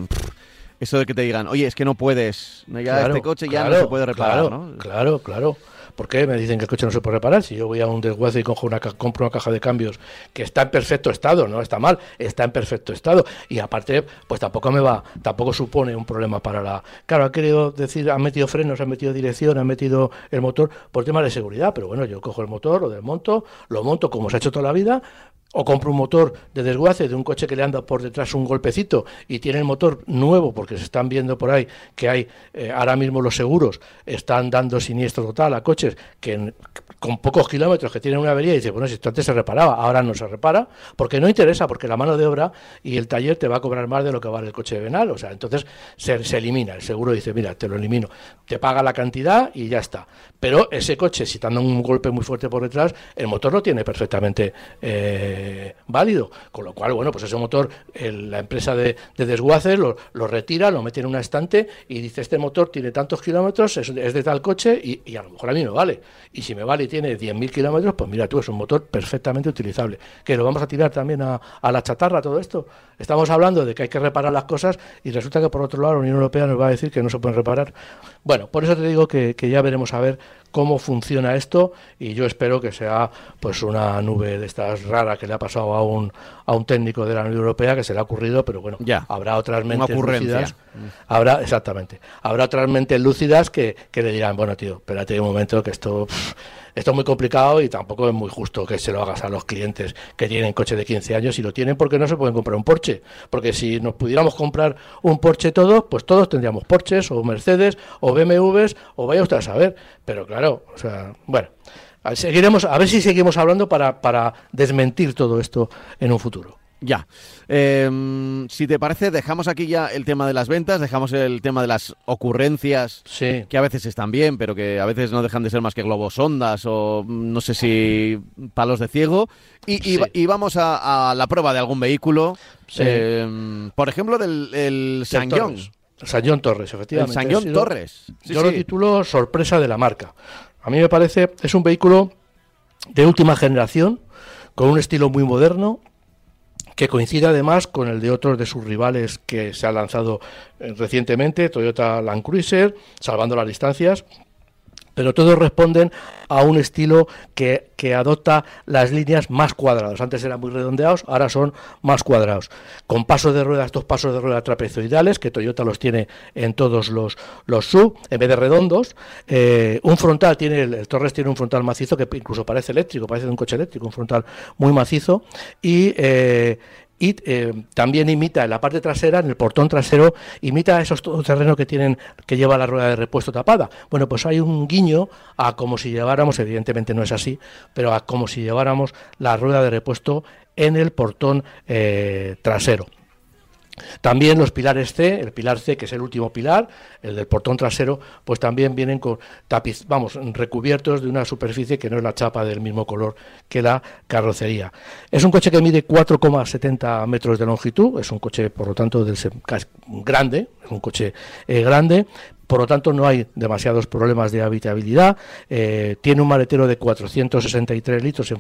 eso de que te digan, oye, es que no puedes, ya este coche ya no se puede reparar, claro, Claro, claro. ¿Por qué me dicen que el coche no se puede reparar? Si yo voy a un desguace y cojo una, compro una caja de cambios que está en perfecto estado, no está mal, está en perfecto estado. Y aparte, pues tampoco me va, tampoco supone un problema para la. Claro, ha querido decir, han metido frenos, han metido dirección, han metido el motor por temas de seguridad, pero bueno, yo cojo el motor, lo desmonto, lo monto como se ha hecho toda la vida, o compro un motor de desguace de un coche que le anda por detrás un golpecito y tiene el motor nuevo, porque se están viendo por ahí que hay, eh, ahora mismo los seguros están dando siniestro total a coches que con pocos kilómetros que tienen una avería y dice, bueno, si esto antes se reparaba, ahora no se repara, porque no interesa, porque la mano de obra y el taller te va a cobrar más de lo que vale el coche de venal, o sea, entonces se, se elimina, el seguro dice, mira, te lo elimino, te paga la cantidad y ya está. Pero ese coche, si te dando un golpe muy fuerte por detrás, el motor lo tiene perfectamente eh, válido. Con lo cual, bueno, pues ese motor, la empresa de, desguaces lo, retira, lo mete en una estante y dice, este motor tiene tantos kilómetros, es, de tal coche y, a lo mejor a mí me vale. Y si me vale y tiene 10.000 kilómetros, pues mira tú, es un motor perfectamente utilizable. Que lo vamos a tirar también a, a la chatarra, todo esto. Estamos hablando de que hay que reparar las cosas y resulta que por otro lado la Unión Europea nos va a decir que no se pueden reparar. Bueno, por eso te digo que, que ya veremos a ver cómo funciona esto y yo espero que sea pues una nube de estas raras que le ha pasado a un, a un técnico de la Unión Europea que se le ha ocurrido, pero bueno, ya, habrá otras mentes lúcidas. Habrá, exactamente, habrá otras mentes lúcidas que, que le dirán, bueno tío, espérate un momento que esto esto es muy complicado y tampoco es muy justo que se lo hagas a los clientes que tienen coche de 15 años y lo tienen porque no se pueden comprar un Porsche. Porque si nos pudiéramos comprar un Porsche todos, pues todos tendríamos Porsches o Mercedes o BMWs o vaya usted a saber. Pero claro, o sea, bueno, seguiremos, a ver si seguimos hablando para, para desmentir todo esto en un futuro. Ya. Em, si te parece, dejamos aquí ya el tema de las ventas, dejamos el tema de las ocurrencias, que a veces están bien, pero que a veces no dejan de ser más que globos ondas o mm, no sé si palos de ciego. Y, vamos a, la prueba de algún vehículo, em, por ejemplo, del el San John. San Torres, efectivamente. El San Torres. Yo lo titulo Sorpresa de la marca. A mí me parece, es un vehículo de última generación, con un estilo muy moderno, que coincide además con el de otros de sus rivales que se ha lanzado eh, recientemente, Toyota Land Cruiser, salvando las distancias, pero todos responden a un estilo que, adopta las líneas más cuadradas. Antes eran muy redondeados, ahora son más cuadrados. Con pasos de rueda, estos pasos de rueda trapezoidales, que Toyota los tiene en todos los, los sub, en vez de redondos. Eh, un frontal, tiene el, Torres tiene un frontal macizo que incluso parece eléctrico, parece de un coche eléctrico, un frontal muy macizo. Y eh, y eh, también imita en la parte trasera, en el portón trasero, imita esos terrenos que tienen que lleva la rueda de repuesto tapada. Bueno, pues hay un guiño a como si lleváramos, evidentemente no es así, pero a como si lleváramos la rueda de repuesto en el portón eh, trasero. También los pilares C, el pilar C, que es el último pilar, el del portón trasero, pues también vienen con tapiz, vamos, recubiertos de una superficie que no es la chapa del mismo color que la carrocería. Es un coche que mide 4,70 metros de longitud, es un coche, por lo tanto, del, grande, es un coche eh, grande, por lo tanto no hay demasiados problemas de habitabilidad. Eh, tiene un maletero de 463 litros.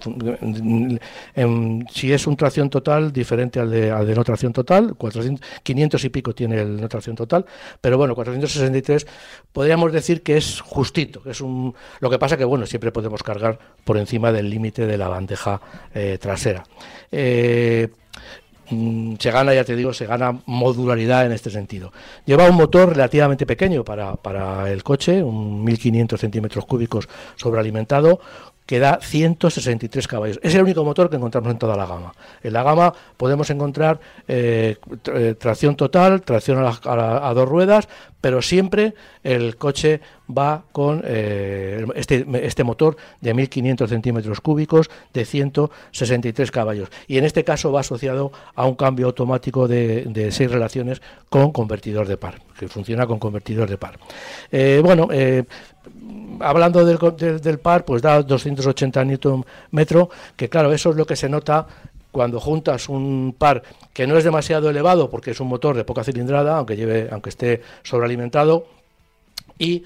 Si es un tracción total, diferente al de, al de no tracción total, 400, 500 y pico tiene el no tracción total, pero bueno, 463 podríamos decir que es justito. es un, lo que pasa que bueno, siempre podemos cargar por encima del límite de la bandeja eh, trasera. Eh, se gana, ya te digo, se gana modularidad en este sentido. Lleva un motor relativamente pequeño para, para el coche, un 1500 centímetros cúbicos sobrealimentado, que da 163 caballos. Es el único motor que encontramos en toda la gama. En la gama podemos encontrar eh, eh, tracción total, tracción a, dos ruedas, pero siempre el coche va con eh, este, este, motor de 1500 centímetros cúbicos de 163 caballos. Y en este caso va asociado a un cambio automático de, de seis relaciones con convertidor de par, que funciona con convertidor de par. bueno, hablando del, del, par, pues da 280 Nm, que claro, eso es lo que se nota cuando juntas un par que no es demasiado elevado porque es un motor de poca cilindrada, aunque lleve, aunque esté sobrealimentado, y,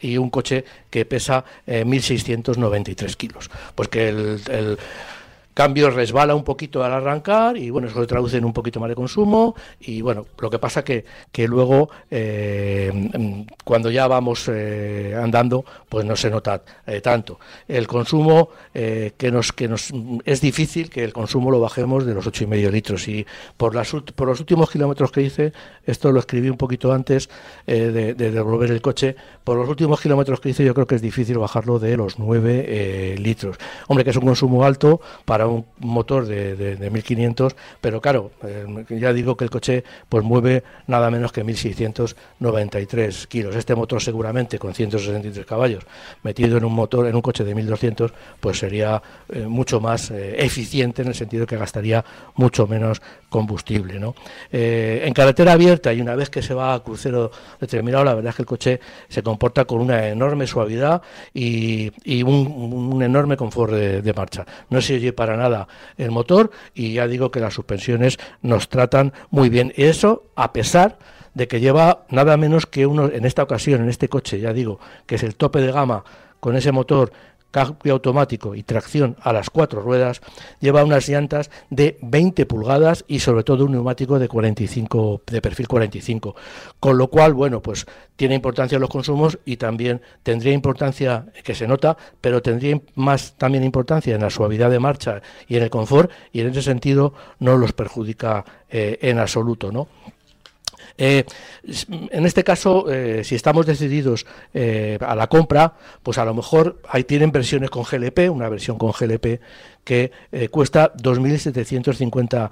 y un coche que pesa 1.693 eh, kilos. Pues que el cambio resbala un poquito al arrancar y bueno, eso se traduce en un poquito más de consumo y bueno, lo que pasa que, que luego eh, cuando ya vamos eh, andando pues no se nota eh, tanto. El consumo que nos que nos es difícil que el consumo lo bajemos de los ocho y medio litros y por las por los últimos kilómetros que hice, esto lo escribí un poquito antes de, devolver el coche, por los últimos kilómetros que hice yo creo que es difícil bajarlo de los 9 litros. Hombre, que es un consumo alto para un motor de, de, 1500, pero claro, eh, ya digo que el coche pues mueve nada menos que 1693 kilos. Este motor seguramente con 163 caballos metido en un motor, en un coche de 1200, pues sería eh, mucho más eh, eficiente en el sentido de que gastaría mucho menos combustible. ¿no? en carretera abierta y una vez que se va a crucero determinado, la verdad es que el coche se comporta con una enorme suavidad y, un, enorme confort de, marcha. No se oye para nada el motor y ya digo que las suspensiones nos tratan muy bien. Y eso a pesar de que lleva nada menos que uno, en esta ocasión, en este coche, ya digo, que es el tope de gama con ese motor cambio automático y tracción a las cuatro ruedas, lleva unas llantas de 20 pulgadas y sobre todo un neumático de 45 de perfil 45, con lo cual, bueno, pues tiene importancia los consumos y también tendría importancia que se nota, pero tendría más también importancia en la suavidad de marcha y en el confort y en ese sentido no los perjudica eh, en absoluto, ¿no? Eh, en este caso, eh, si estamos decididos eh, a la compra, pues a lo mejor ahí tienen versiones con GLP, una versión con GLP que cuesta 2.750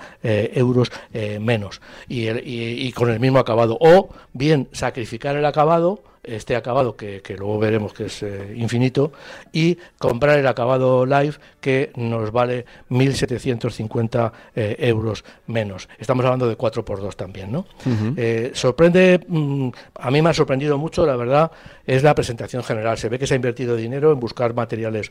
euros menos y con el mismo acabado. O bien sacrificar el acabado este acabado que, luego veremos que es eh, infinito y comprar el acabado live que nos vale 1.750 eh, euros menos. Estamos hablando de 4x2 también, ¿no? Eh, sorprende, mm, a mí me ha sorprendido mucho, la verdad, es la presentación general. Se ve que se ha invertido dinero en buscar materiales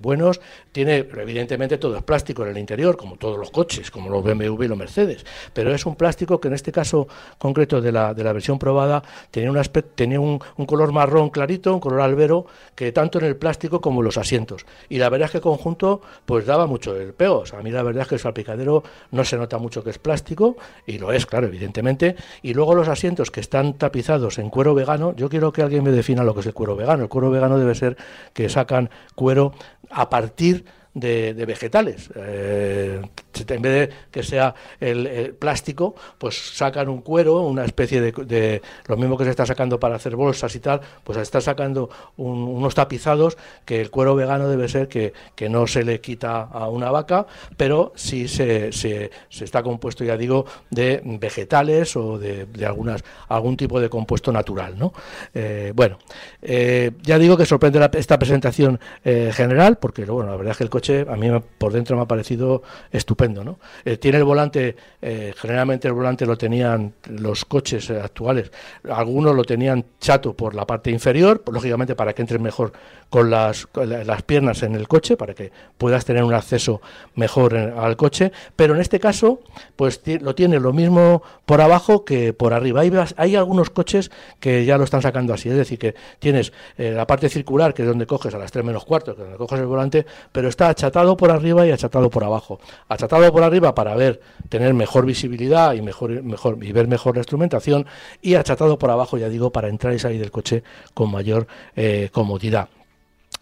buenos. Tiene, evidentemente, todo es plástico en el interior, como todos los coches, como los BMW y los Mercedes, pero es un plástico que en este caso concreto de la, de la versión probada tenía un, aspecto, tenía un, un color marrón clarito, un color albero, que tanto en el plástico como en los asientos. Y la verdad es que el conjunto pues daba mucho el peo. O sea, a mí la verdad es que el salpicadero no se nota mucho que es plástico, y lo es, claro, evidentemente. Y luego los asientos que están tapizados en cuero vegano, yo quiero que alguien me defina lo que es el cuero vegano. El cuero vegano debe ser que sacan cuero a partir vegetales. Eh, en vez de que sea el, plástico, pues sacan un cuero, una especie de, lo mismo que se está sacando para hacer bolsas y tal, pues está sacando unos tapizados que el cuero vegano debe ser que, que, no se le quita a una vaca, pero sí se, se, está compuesto, ya digo, de vegetales o de, algunas algún tipo de compuesto natural, ¿no? Eh, bueno, eh, ya digo que sorprende esta presentación general, porque bueno, la verdad es que el coche a mí por dentro me ha parecido estupendo. ¿no? Eh, tiene el volante, eh, generalmente el volante lo tenían los coches eh, actuales, algunos lo tenían chato por la parte inferior, lógicamente para que entres mejor con las, las piernas en el coche, para que puedas tener un acceso mejor al coche, pero en este caso pues lo tiene lo mismo por abajo que por arriba. Hay, hay algunos coches que ya lo están sacando así, es decir, que tienes la parte circular, que es donde coges a las 3 menos cuarto, que es donde coges el volante, pero está achatado por arriba y achatado por abajo. Achatado por arriba para ver, tener mejor visibilidad y mejor, mejor y ver mejor la instrumentación y achatado por abajo, ya digo, para entrar y salir del coche con mayor eh, comodidad.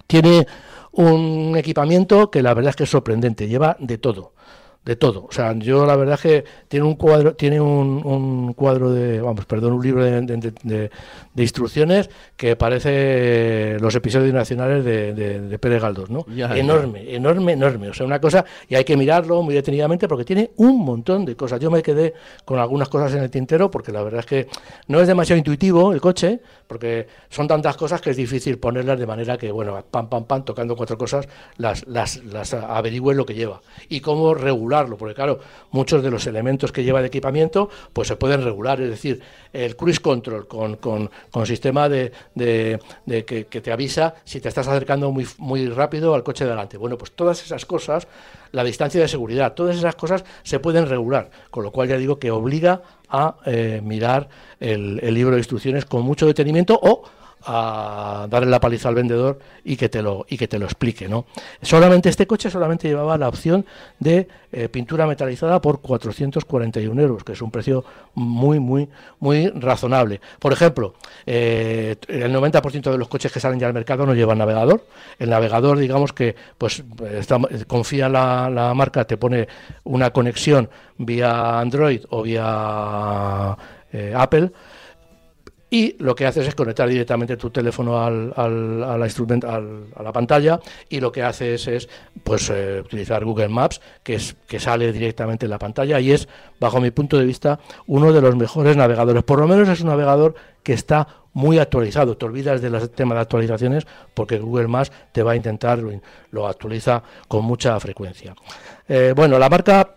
Tiene un equipamiento que la verdad es que es sorprendente, lleva de todo de todo. O sea, yo la verdad es que tiene un cuadro, tiene un, un cuadro de, vamos, perdón, un libro de, de, instrucciones que parece los episodios nacionales de, de, Pérez Galdós, ¿no? enorme, enorme, enorme. O sea, una cosa, y hay que mirarlo muy detenidamente porque tiene un montón de cosas. Yo me quedé con algunas cosas en el tintero porque la verdad es que no es demasiado intuitivo el coche, porque son tantas cosas que es difícil ponerlas de manera que, bueno, pam, pam, pam, tocando cuatro cosas, las, las, las averigües lo que lleva. Y cómo regular porque claro, muchos de los elementos que lleva de equipamiento pues se pueden regular, es decir, el cruise control con, con, con sistema de, de, que, te avisa si te estás acercando muy, muy rápido al coche de delante. Bueno, pues todas esas cosas, la distancia de seguridad, todas esas cosas se pueden regular, con lo cual ya digo que obliga a eh, mirar el libro de instrucciones con mucho detenimiento o a darle la paliza al vendedor y que te lo y que te lo explique no solamente este coche solamente llevaba la opción de eh, pintura metalizada por 441 euros que es un precio muy muy muy razonable. Por ejemplo eh, el 90% de los coches que salen ya al mercado no llevan navegador. El navegador digamos que pues confía la, la marca te pone una conexión vía Android o vía eh, Apple y lo que haces es conectar directamente tu teléfono al, al, a, la a la pantalla y lo que haces es pues eh, utilizar Google Maps que es que sale directamente en la pantalla y es bajo mi punto de vista uno de los mejores navegadores. Por lo menos es un navegador que está muy actualizado. Te olvidas del tema de actualizaciones porque Google Maps te va a intentar lo, actualiza con mucha frecuencia. Eh, bueno la marca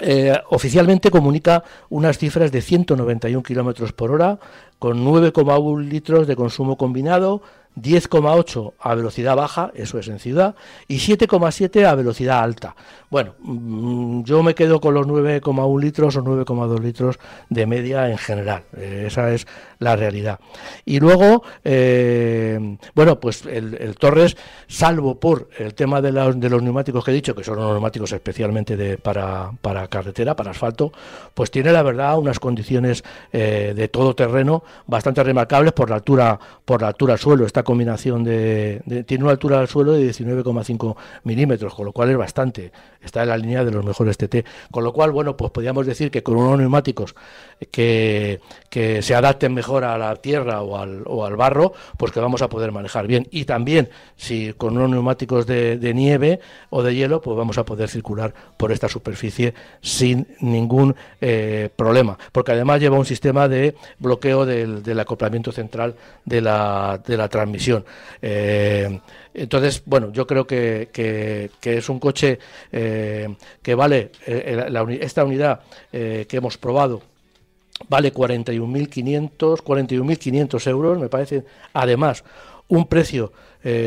eh, oficialmente comunica unas cifras de 191 kilómetros por hora, con 9,1 litros de consumo combinado, 10,8 a velocidad baja, eso es en ciudad, y 7,7 a velocidad alta. Bueno, mm, yo me quedo con los 9,1 litros o 9,2 litros de media en general. Eh, esa es la realidad. Y luego, eh, bueno, pues el, Torres, salvo por el tema de, los neumáticos que he dicho, que son neumáticos especialmente de, para, carretera, para asfalto, pues tiene la verdad unas condiciones eh, de todo terreno bastante remarcables por la altura, por la altura al suelo. Esta combinación de, tiene una altura al suelo de 19,5 milímetros, con lo cual es bastante está en la línea de los mejores TT. Con lo cual, bueno, pues podríamos decir que con unos neumáticos que, se adapten mejor a la tierra o al, o al, barro, pues que vamos a poder manejar bien. Y también, si con unos neumáticos de, nieve o de hielo, pues vamos a poder circular por esta superficie sin ningún eh, problema. Porque además lleva un sistema de bloqueo del, del acoplamiento central de la, de la transmisión. Eh, entonces, bueno, yo creo que, es un coche eh, que vale, eh, esta unidad que hemos probado vale 41.500 41.500 euros, me parece, además, un precio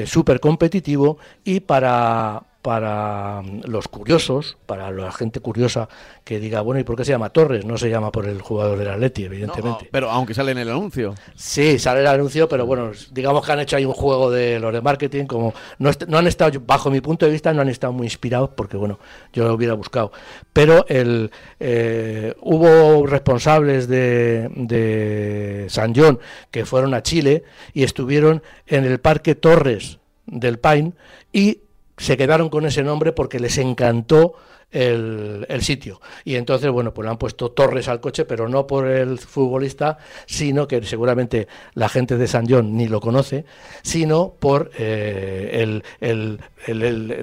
súper competitivo y para, para mm, los curiosos, para la gente curiosa que diga, bueno, ¿y por qué se llama Torres? No se llama por el jugador del Atleti, evidentemente. pero aunque sale en el anuncio. Sí, sale el anuncio, pero bueno, digamos que han hecho ahí un juego de los de marketing, como no, no han estado, bajo mi punto de vista, no han estado muy inspirados, porque bueno, yo lo hubiera buscado. Pero el, eh, hubo responsables de, de San John que fueron a Chile y estuvieron en el Parque Torres del Paine y se quedaron con ese nombre porque les encantó el, sitio. Y entonces, bueno, pues le han puesto Torres al coche, pero no por el futbolista, sino que seguramente la gente de San John ni lo conoce, sino por eh, el,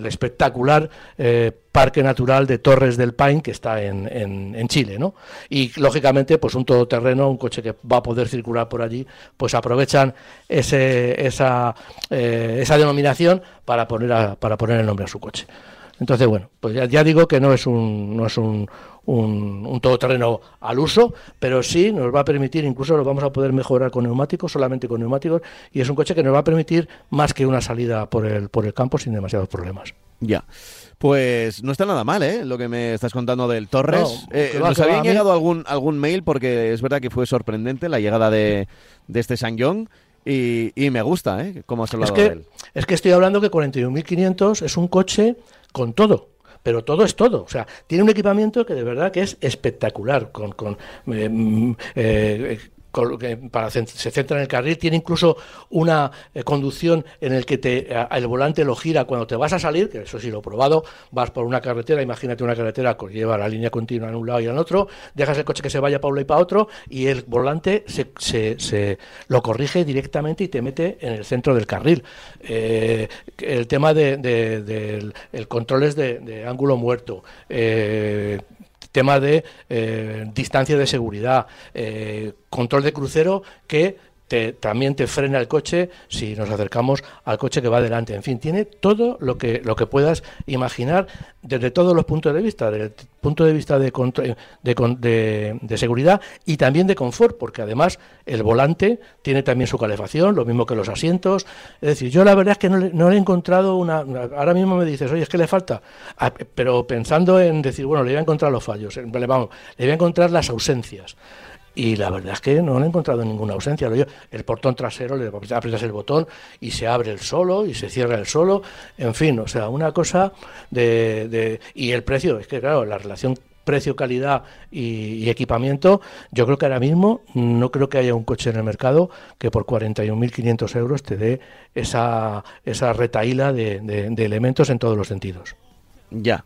espectacular eh, Parque Natural de Torres del Paine que está en, en, Chile, ¿no? Y lógicamente, pues un todoterreno, un coche que va a poder circular por allí, pues aprovechan ese, esa, eh, esa denominación para poner, para poner el nombre a su coche. Entonces, bueno, pues ya, digo que no es un, no es un, un, todoterreno al uso, pero sí nos va a permitir, incluso lo vamos a poder mejorar con neumáticos, solamente con neumáticos, y es un coche que nos va a permitir más que una salida por el, por el campo sin demasiados problemas. Ya. Pues no está nada mal, ¿eh? Lo que me estás contando del Torres. Eh, ¿Nos había llegado algún, algún mail? Porque es verdad que fue sorprendente la llegada de, de este Sang-Yong. Y, y, me gusta, ¿eh? Cómo has hablado es que, de él. Es que estoy hablando que 41.500 es un coche con todo pero todo es todo. O sea, tiene un equipamiento que de verdad que es espectacular, con, con eh, mm, eh, para, se centra en el carril, tiene incluso una eh, conducción en el que te, el volante lo gira cuando te vas a salir, que eso sí lo he probado, vas por una carretera, imagínate una carretera que lleva la línea continua en un lado y en otro, dejas el coche que se vaya para un lado y para otro y el volante se, se, lo corrige directamente y te mete en el centro del carril. Eh, el tema de, del el control es de, ángulo muerto. Eh, tema de eh, distancia de seguridad, eh, control de crucero que también te frena el coche si nos acercamos al coche que va delante. En fin, tiene todo lo que, lo que puedas imaginar desde todos los puntos de vista, desde el punto de vista de, de, de, seguridad y también de confort, porque además el volante tiene también su calefacción, lo mismo que los asientos. Es decir, yo la verdad es que no no he encontrado una, Ahora mismo me dices, oye, es que le falta. Ah, pero pensando en decir, bueno, le voy a encontrar los fallos, vamos, le voy a encontrar las ausencias y la verdad es que no he encontrado ninguna ausencia. El portón trasero, le aprietas el botón y se abre el solo y se cierra el solo. En fin, o sea, una cosa de... y el precio, es que claro, la relación precio-calidad y, equipamiento, yo creo que ahora mismo no creo que haya un coche en el mercado que por 41.500 euros te dé esa, esa retaíla de elementos en todos los sentidos. Ya.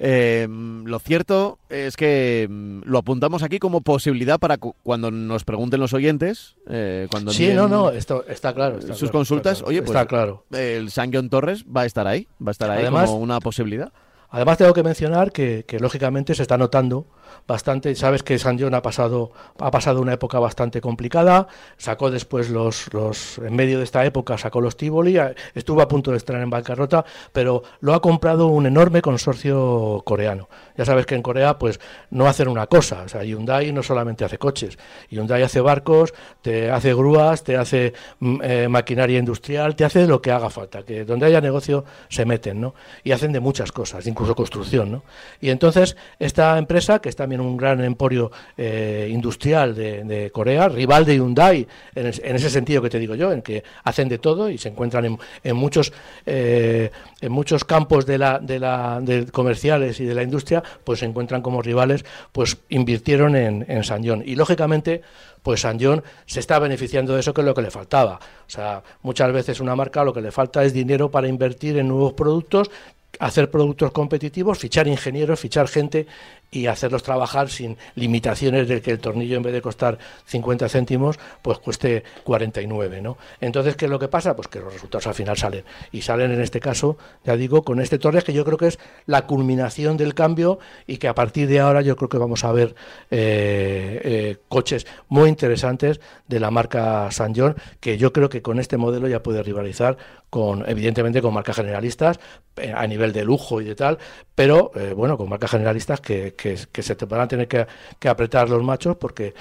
Eh, lo cierto es que mm, lo apuntamos aquí como posibilidad para cuando nos pregunten los oyentes. Eh, cuando sí, no, no, esto está claro. sus consultas, oye, pues está claro. el San John Torres va a estar ahí, va a estar ahí como una posibilidad. Además, tengo que mencionar que, lógicamente se está notando bastante. Sabes que San John ha pasado, ha pasado una época bastante complicada, sacó después los, los, en medio de esta época sacó los Tivoli, estuvo a punto de estar en bancarrota, pero lo ha comprado un enorme consorcio coreano. Ya sabes que en Corea pues no hacen una cosa, Hyundai no solamente hace coches, Hyundai hace barcos, te hace grúas, te hace mm, eh, maquinaria industrial, te hace lo que haga falta, que donde haya negocio se meten, ¿no? Y hacen de muchas cosas, incluso construcción, ¿no? Y entonces esta empresa, que es también un gran emporio eh, industrial de, Corea, rival de Hyundai, en, ese sentido que te digo yo, en que hacen de todo y se encuentran en, muchos eh, en muchos campos de la, de la de comerciales y de la industria, pues se encuentran como rivales, pues invirtieron en, en San. Y lógicamente, pues San se está beneficiando de eso que es lo que le faltaba. O sea, muchas veces una marca lo que le falta es dinero para invertir en nuevos productos, hacer productos competitivos, fichar ingenieros, fichar gente y hacerlos trabajar sin limitaciones de que el tornillo en vez de costar 50 céntimos, pues cueste 49, ¿no? Entonces, ¿qué es lo que pasa? Pues que los resultados al final salen. Y salen en este caso, ya digo, con este Torres que yo creo que es la culminación del cambio y que a partir de ahora yo creo que vamos a ver eh, eh, coches muy interesantes de la marca San John, que yo creo que con este modelo ya puede rivalizar con, evidentemente, con marcas generalistas eh, a nivel de lujo y de tal, pero bueno, con marcas generalistas que, que, se te van a tener que, apretar los machos porque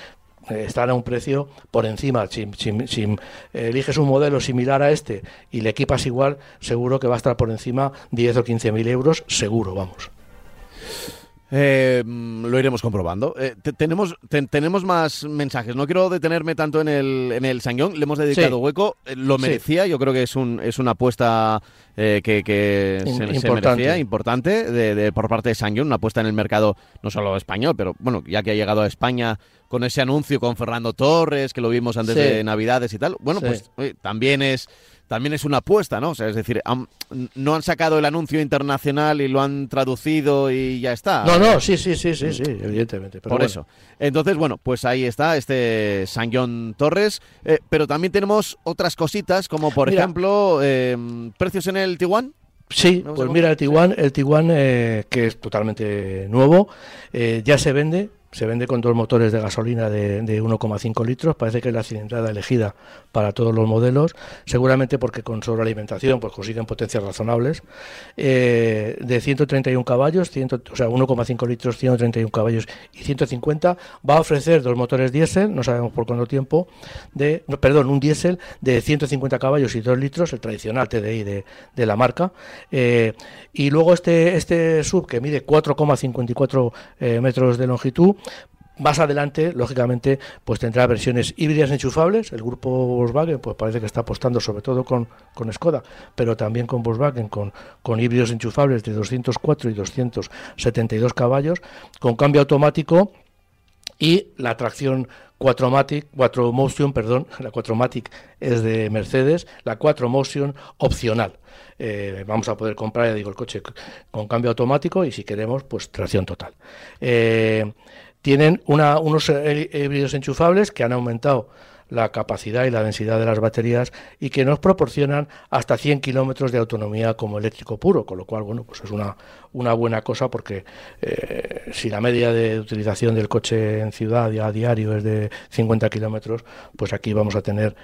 eh, están a un precio por encima. Si, eliges un modelo similar a este y le equipas igual, seguro que va a estar por encima 10 o 15 mil euros, seguro, vamos. Eh, lo iremos comprobando. Eh, tenemos, tenemos más mensajes. No quiero detenerme tanto en el, en el Le hemos dedicado hueco. Eh, lo merecía. Yo creo que es, un, es una apuesta que, que se, importante. merecía, importante de, por parte de Sangyong. Una apuesta en el mercado no solo español, pero bueno, ya que ha llegado a España con ese anuncio con Fernando Torres, que lo vimos antes de Navidades y tal. Bueno, pues también es también es una apuesta, ¿no? O sea, es decir, no han sacado el anuncio internacional y lo han traducido y ya está. No, no, sí, sí, sí, sí, sí, evidentemente. Por eso. Entonces, bueno, pues ahí está este San John Torres, eh, pero también tenemos otras cositas, como por ejemplo, em, precios en el Tiguan. Sí, pues mira, el Tiguan, el Tiguan eh, que es totalmente nuevo, eh, ya se vende se vende con dos motores de gasolina de, 1,5 litros, parece que es la cilindrada elegida para todos los modelos, seguramente porque con sobrealimentación pues consiguen potencias razonables, eh, de 131 caballos, o sea, 1,5 litros, 131 caballos y 150, va a ofrecer dos motores diésel, no sabemos por cuánto tiempo, de, perdón, un diésel de 150 caballos y 2 litros, el tradicional TDI de, de la marca, eh, y luego este, este sub que mide 4,54 eh, metros de longitud, más adelante, lógicamente, pues tendrá versiones híbridas enchufables. El grupo Volkswagen, pues parece que está apostando sobre todo con, con Skoda, pero también con Volkswagen, con, con híbridos enchufables de 204 y 272 caballos, con cambio automático y la tracción 4Matic, 4 Motion, perdón, la 4Matic es de Mercedes, la 4 Motion opcional. Eh, vamos a poder comprar, ya digo, el coche con cambio automático y si queremos, pues tracción total. Eh, tienen unos híbridos enchufables que han aumentado la capacidad y la densidad de las baterías y que nos proporcionan hasta 100 kilómetros de autonomía como eléctrico puro, con lo cual, bueno, pues es una, una buena cosa porque eh, si la media de utilización del coche en ciudad a diario es de 50 kilómetros, pues aquí vamos a tener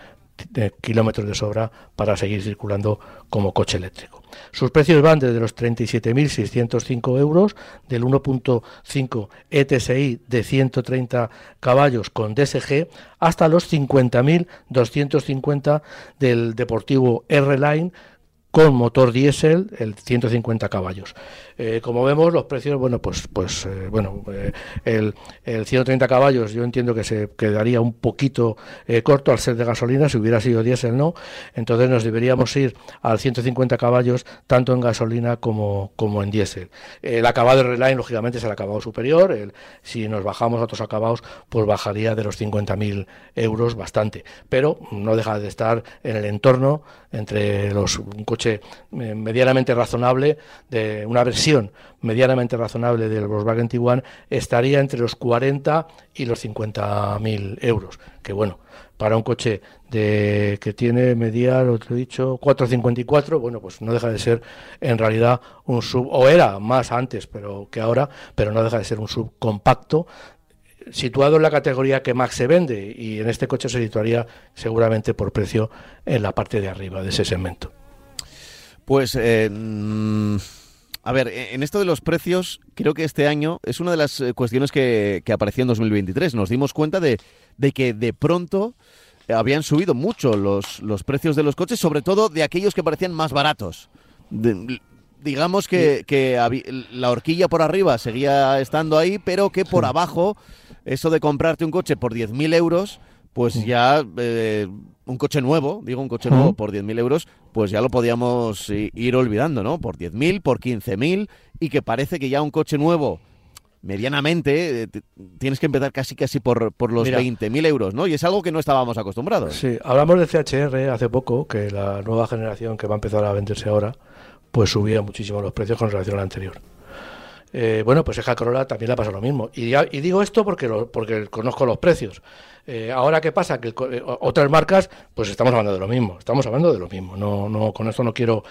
kilómetros de sobra para seguir circulando como coche eléctrico. Sus precios van desde los 37.605 euros del 1.5 ETSI de 130 caballos con DSG hasta los 50.250 del Deportivo R-Line con motor diésel, el 150 caballos. Eh, como vemos, los precios, bueno, pues, pues eh, bueno, eh, el, el, 130 caballos yo entiendo que se quedaría un poquito corto al ser de gasolina, si hubiera sido diésel no, entonces nos deberíamos ir al 150 caballos tanto en gasolina como, como en diésel. El acabado de Reline, lógicamente, es el acabado superior, el, si nos bajamos a otros acabados, pues bajaría de los 50.000 euros bastante, pero no deja de estar en el entorno entre los, un coche medianamente razonable de una versión medianamente razonable del Volkswagen Tiguan estaría entre los 40 y los 50 mil euros. Que bueno, para un coche de que tiene media, lo he dicho, 454, bueno, pues no deja de ser en realidad un sub, o era más antes pero que ahora, pero no deja de ser un sub compacto situado en la categoría que más se vende y en este coche se situaría seguramente por precio en la parte de arriba de ese segmento. Pues eh, mm, a ver, e-, en esto de los precios, creo que este año es una de las eh, cuestiones que, apareció en 2023. Nos dimos cuenta de, que de pronto habían subido mucho los, los, precios de los coches, sobre todo de aquellos que parecían más baratos. digamos que, que, la horquilla por arriba seguía estando ahí, pero que por abajo, eso de comprarte un coche por 10.000 euros, pues ya eh, un coche nuevo, digo un coche nuevo por 10.000 euros, pues ya lo podíamos ir olvidando, ¿no? Por 10.000, por 15.000 y que parece que ya un coche nuevo medianamente eh, tienes que empezar casi casi por, por los 20.000 euros, ¿no? Y es algo que no estábamos acostumbrados. Sí, hablamos de CHR hace poco, que la nueva generación que va a empezar a venderse ahora, pues subía muchísimo los precios con relación a la anterior. Eh, bueno, pues el Corolla también le pasa lo mismo. Y, y digo esto porque, porque conozco los precios. Eh, ahora, ¿qué pasa? Que eh, otras marcas, pues estamos hablando de lo mismo, estamos hablando de lo mismo. No, no, con esto no quiero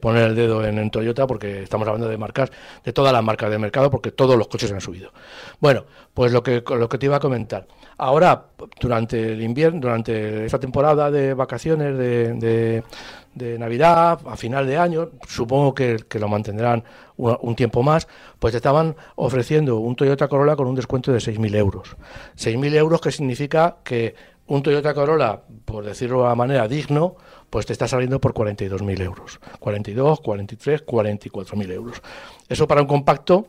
poner el dedo en, Toyota porque estamos hablando de marcas, de todas las marcas del mercado, porque todos los coches han subido. Bueno, pues lo que, lo que te iba a comentar. Ahora, durante el invierno, durante esta temporada de vacaciones de Navidad, a final de año, supongo que, lo mantendrán un, tiempo más, pues te estaban ofreciendo un Toyota Corolla con un descuento de 6.000 euros. 6.000 euros que significa que un Toyota Corolla, por decirlo de una manera digno, pues te está saliendo por 42.000 euros. 42, 43, 44.000 euros. Eso para un compacto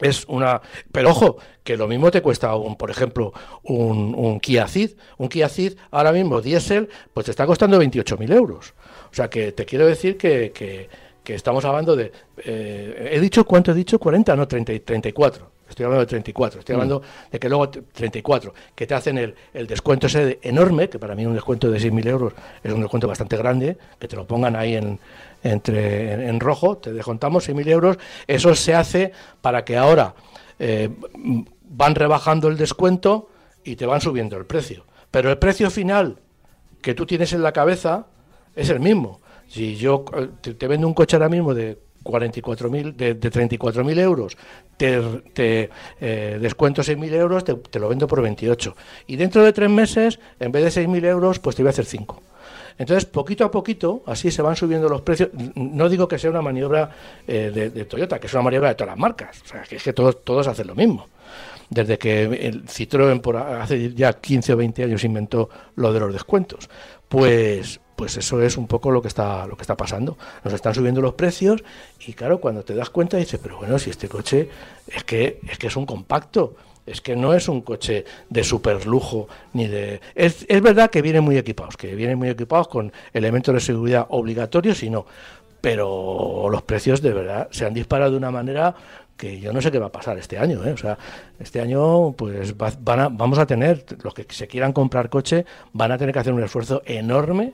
es una pero ojo que lo mismo te cuesta un por ejemplo un, un Kia Ceed. Un Kia Ceed ahora mismo diésel pues te está costando 28.000 euros. O sea que te quiero decir que, que, estamos hablando de eh, he dicho cuánto he dicho 40 no 30 34 estoy hablando de 34 estoy mm. hablando de que luego 34 que te hacen el, el descuento ese enorme que para mí un descuento de 6.000 euros es un descuento bastante grande que te lo pongan ahí en entre, en, rojo, te descontamos 6.000 euros, eso se hace para que ahora eh, van rebajando el descuento y te van subiendo el precio. Pero el precio final que tú tienes en la cabeza es el mismo. Si yo eh, te, vendo un coche ahora mismo de 44.000, de, de 34.000 euros, te, te eh, descuento 6.000 euros, te, lo vendo por 28. Y dentro de tres meses, en vez de 6.000 euros, pues te voy a hacer 5. Entonces, poquito a poquito, así se van subiendo los precios. No digo que sea una maniobra eh, de, Toyota, que es una maniobra de todas las marcas. O sea, es que todos, todos hacen lo mismo. Desde que el Citroën por hace ya 15 o 20 años inventó lo de los descuentos. Pues, pues eso es un poco lo que está lo que está pasando. Nos están subiendo los precios y claro, cuando te das cuenta dices, pero bueno, si este coche es que es que es un compacto, es que no es un coche de super lujo ni de es, es verdad que vienen muy equipados que vienen muy equipados con elementos de seguridad obligatorios y no pero los precios de verdad se han disparado de una manera que yo no sé qué va a pasar este año ¿eh? o sea este año pues van a, vamos a tener los que se quieran comprar coche van a tener que hacer un esfuerzo enorme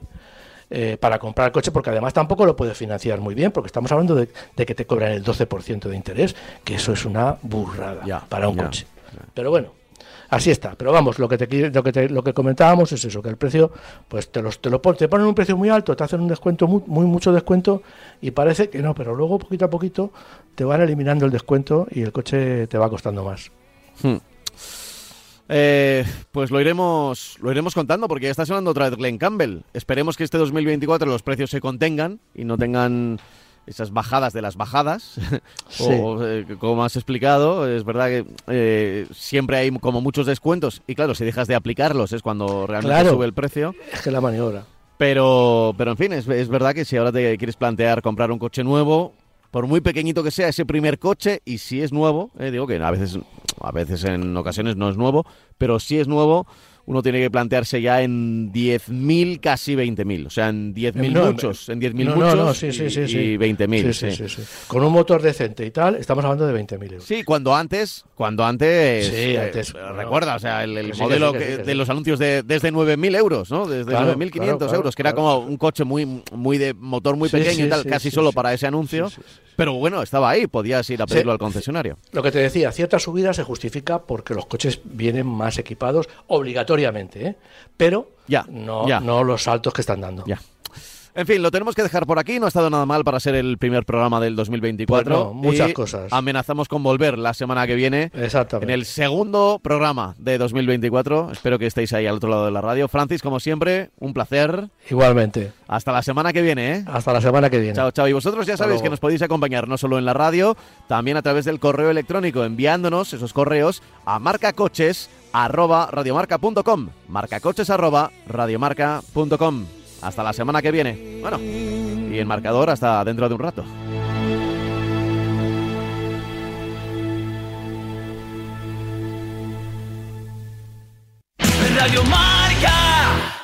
eh, para comprar el coche, porque además tampoco lo puedes financiar muy bien, porque estamos hablando de, que te cobran el 12% de interés, que eso es una burrada para un coche. Pero bueno, así está. Pero vamos, lo que te, lo que lo que comentábamos es eso, que el precio, pues te los te lo te ponen un precio muy alto, te hacen un descuento muy, muy mucho descuento y parece que no, pero luego poquito a poquito te van eliminando el descuento y el coche te va costando más. Hmm. Eh, pues lo iremos, lo iremos contando porque ya está sonando otra vez Glenn Campbell. Esperemos que este 2024 los precios se contengan y no tengan esas bajadas de las bajadas. o, eh, como has explicado, es verdad que eh, siempre hay como muchos descuentos y claro, si dejas de aplicarlos es cuando realmente sube el precio. Es que la maniobra. Pero, pero en fin, es, es verdad que si ahora te quieres plantear comprar un coche nuevo, por muy pequeñito que sea ese primer coche, y si es nuevo, eh, digo que a veces, a veces en ocasiones no es nuevo, pero si es nuevo, uno tiene que plantearse ya en 10.000, casi 20.000. O sea, en 10.000 muchos, en 10.000 muchos y, 20.000. Con un motor decente y tal, estamos hablando de 20.000 euros. Sí, cuando antes, cuando antes, sí, eh, antes recuerda, o sea, el, modelo de los anuncios de desde 9.000 euros, ¿no? Desde 9.500 euros, que era como un coche muy, muy de motor muy pequeño y tal, casi solo para ese anuncio. Pero bueno, estaba ahí, podías ir a pedirlo al concesionario. Lo que te decía, cierta subida se justifica porque los coches vienen más equipados obligatoriamente, ¿eh? pero ya, no, no los saltos que están dando. Ya. En fin, lo tenemos que dejar por aquí. No ha estado nada mal para ser el primer programa del 2024. Pues muchas cosas. Amenazamos con volver la semana que viene. Exactamente. En el segundo programa de 2024. Espero que estéis ahí al otro lado de la radio. Francis, como siempre, un placer. Igualmente. Hasta la semana que viene, ¿eh? Hasta la semana que viene. Chao, chao. Y vosotros ya sabéis que nos podéis acompañar no solo en la radio, también a través del correo electrónico, enviándonos esos correos a marcacoches@radiomarca.com. Marcacoches@radiomarca.com. Hasta la semana que viene. Bueno, y el marcador hasta dentro de un rato. Radio Marca.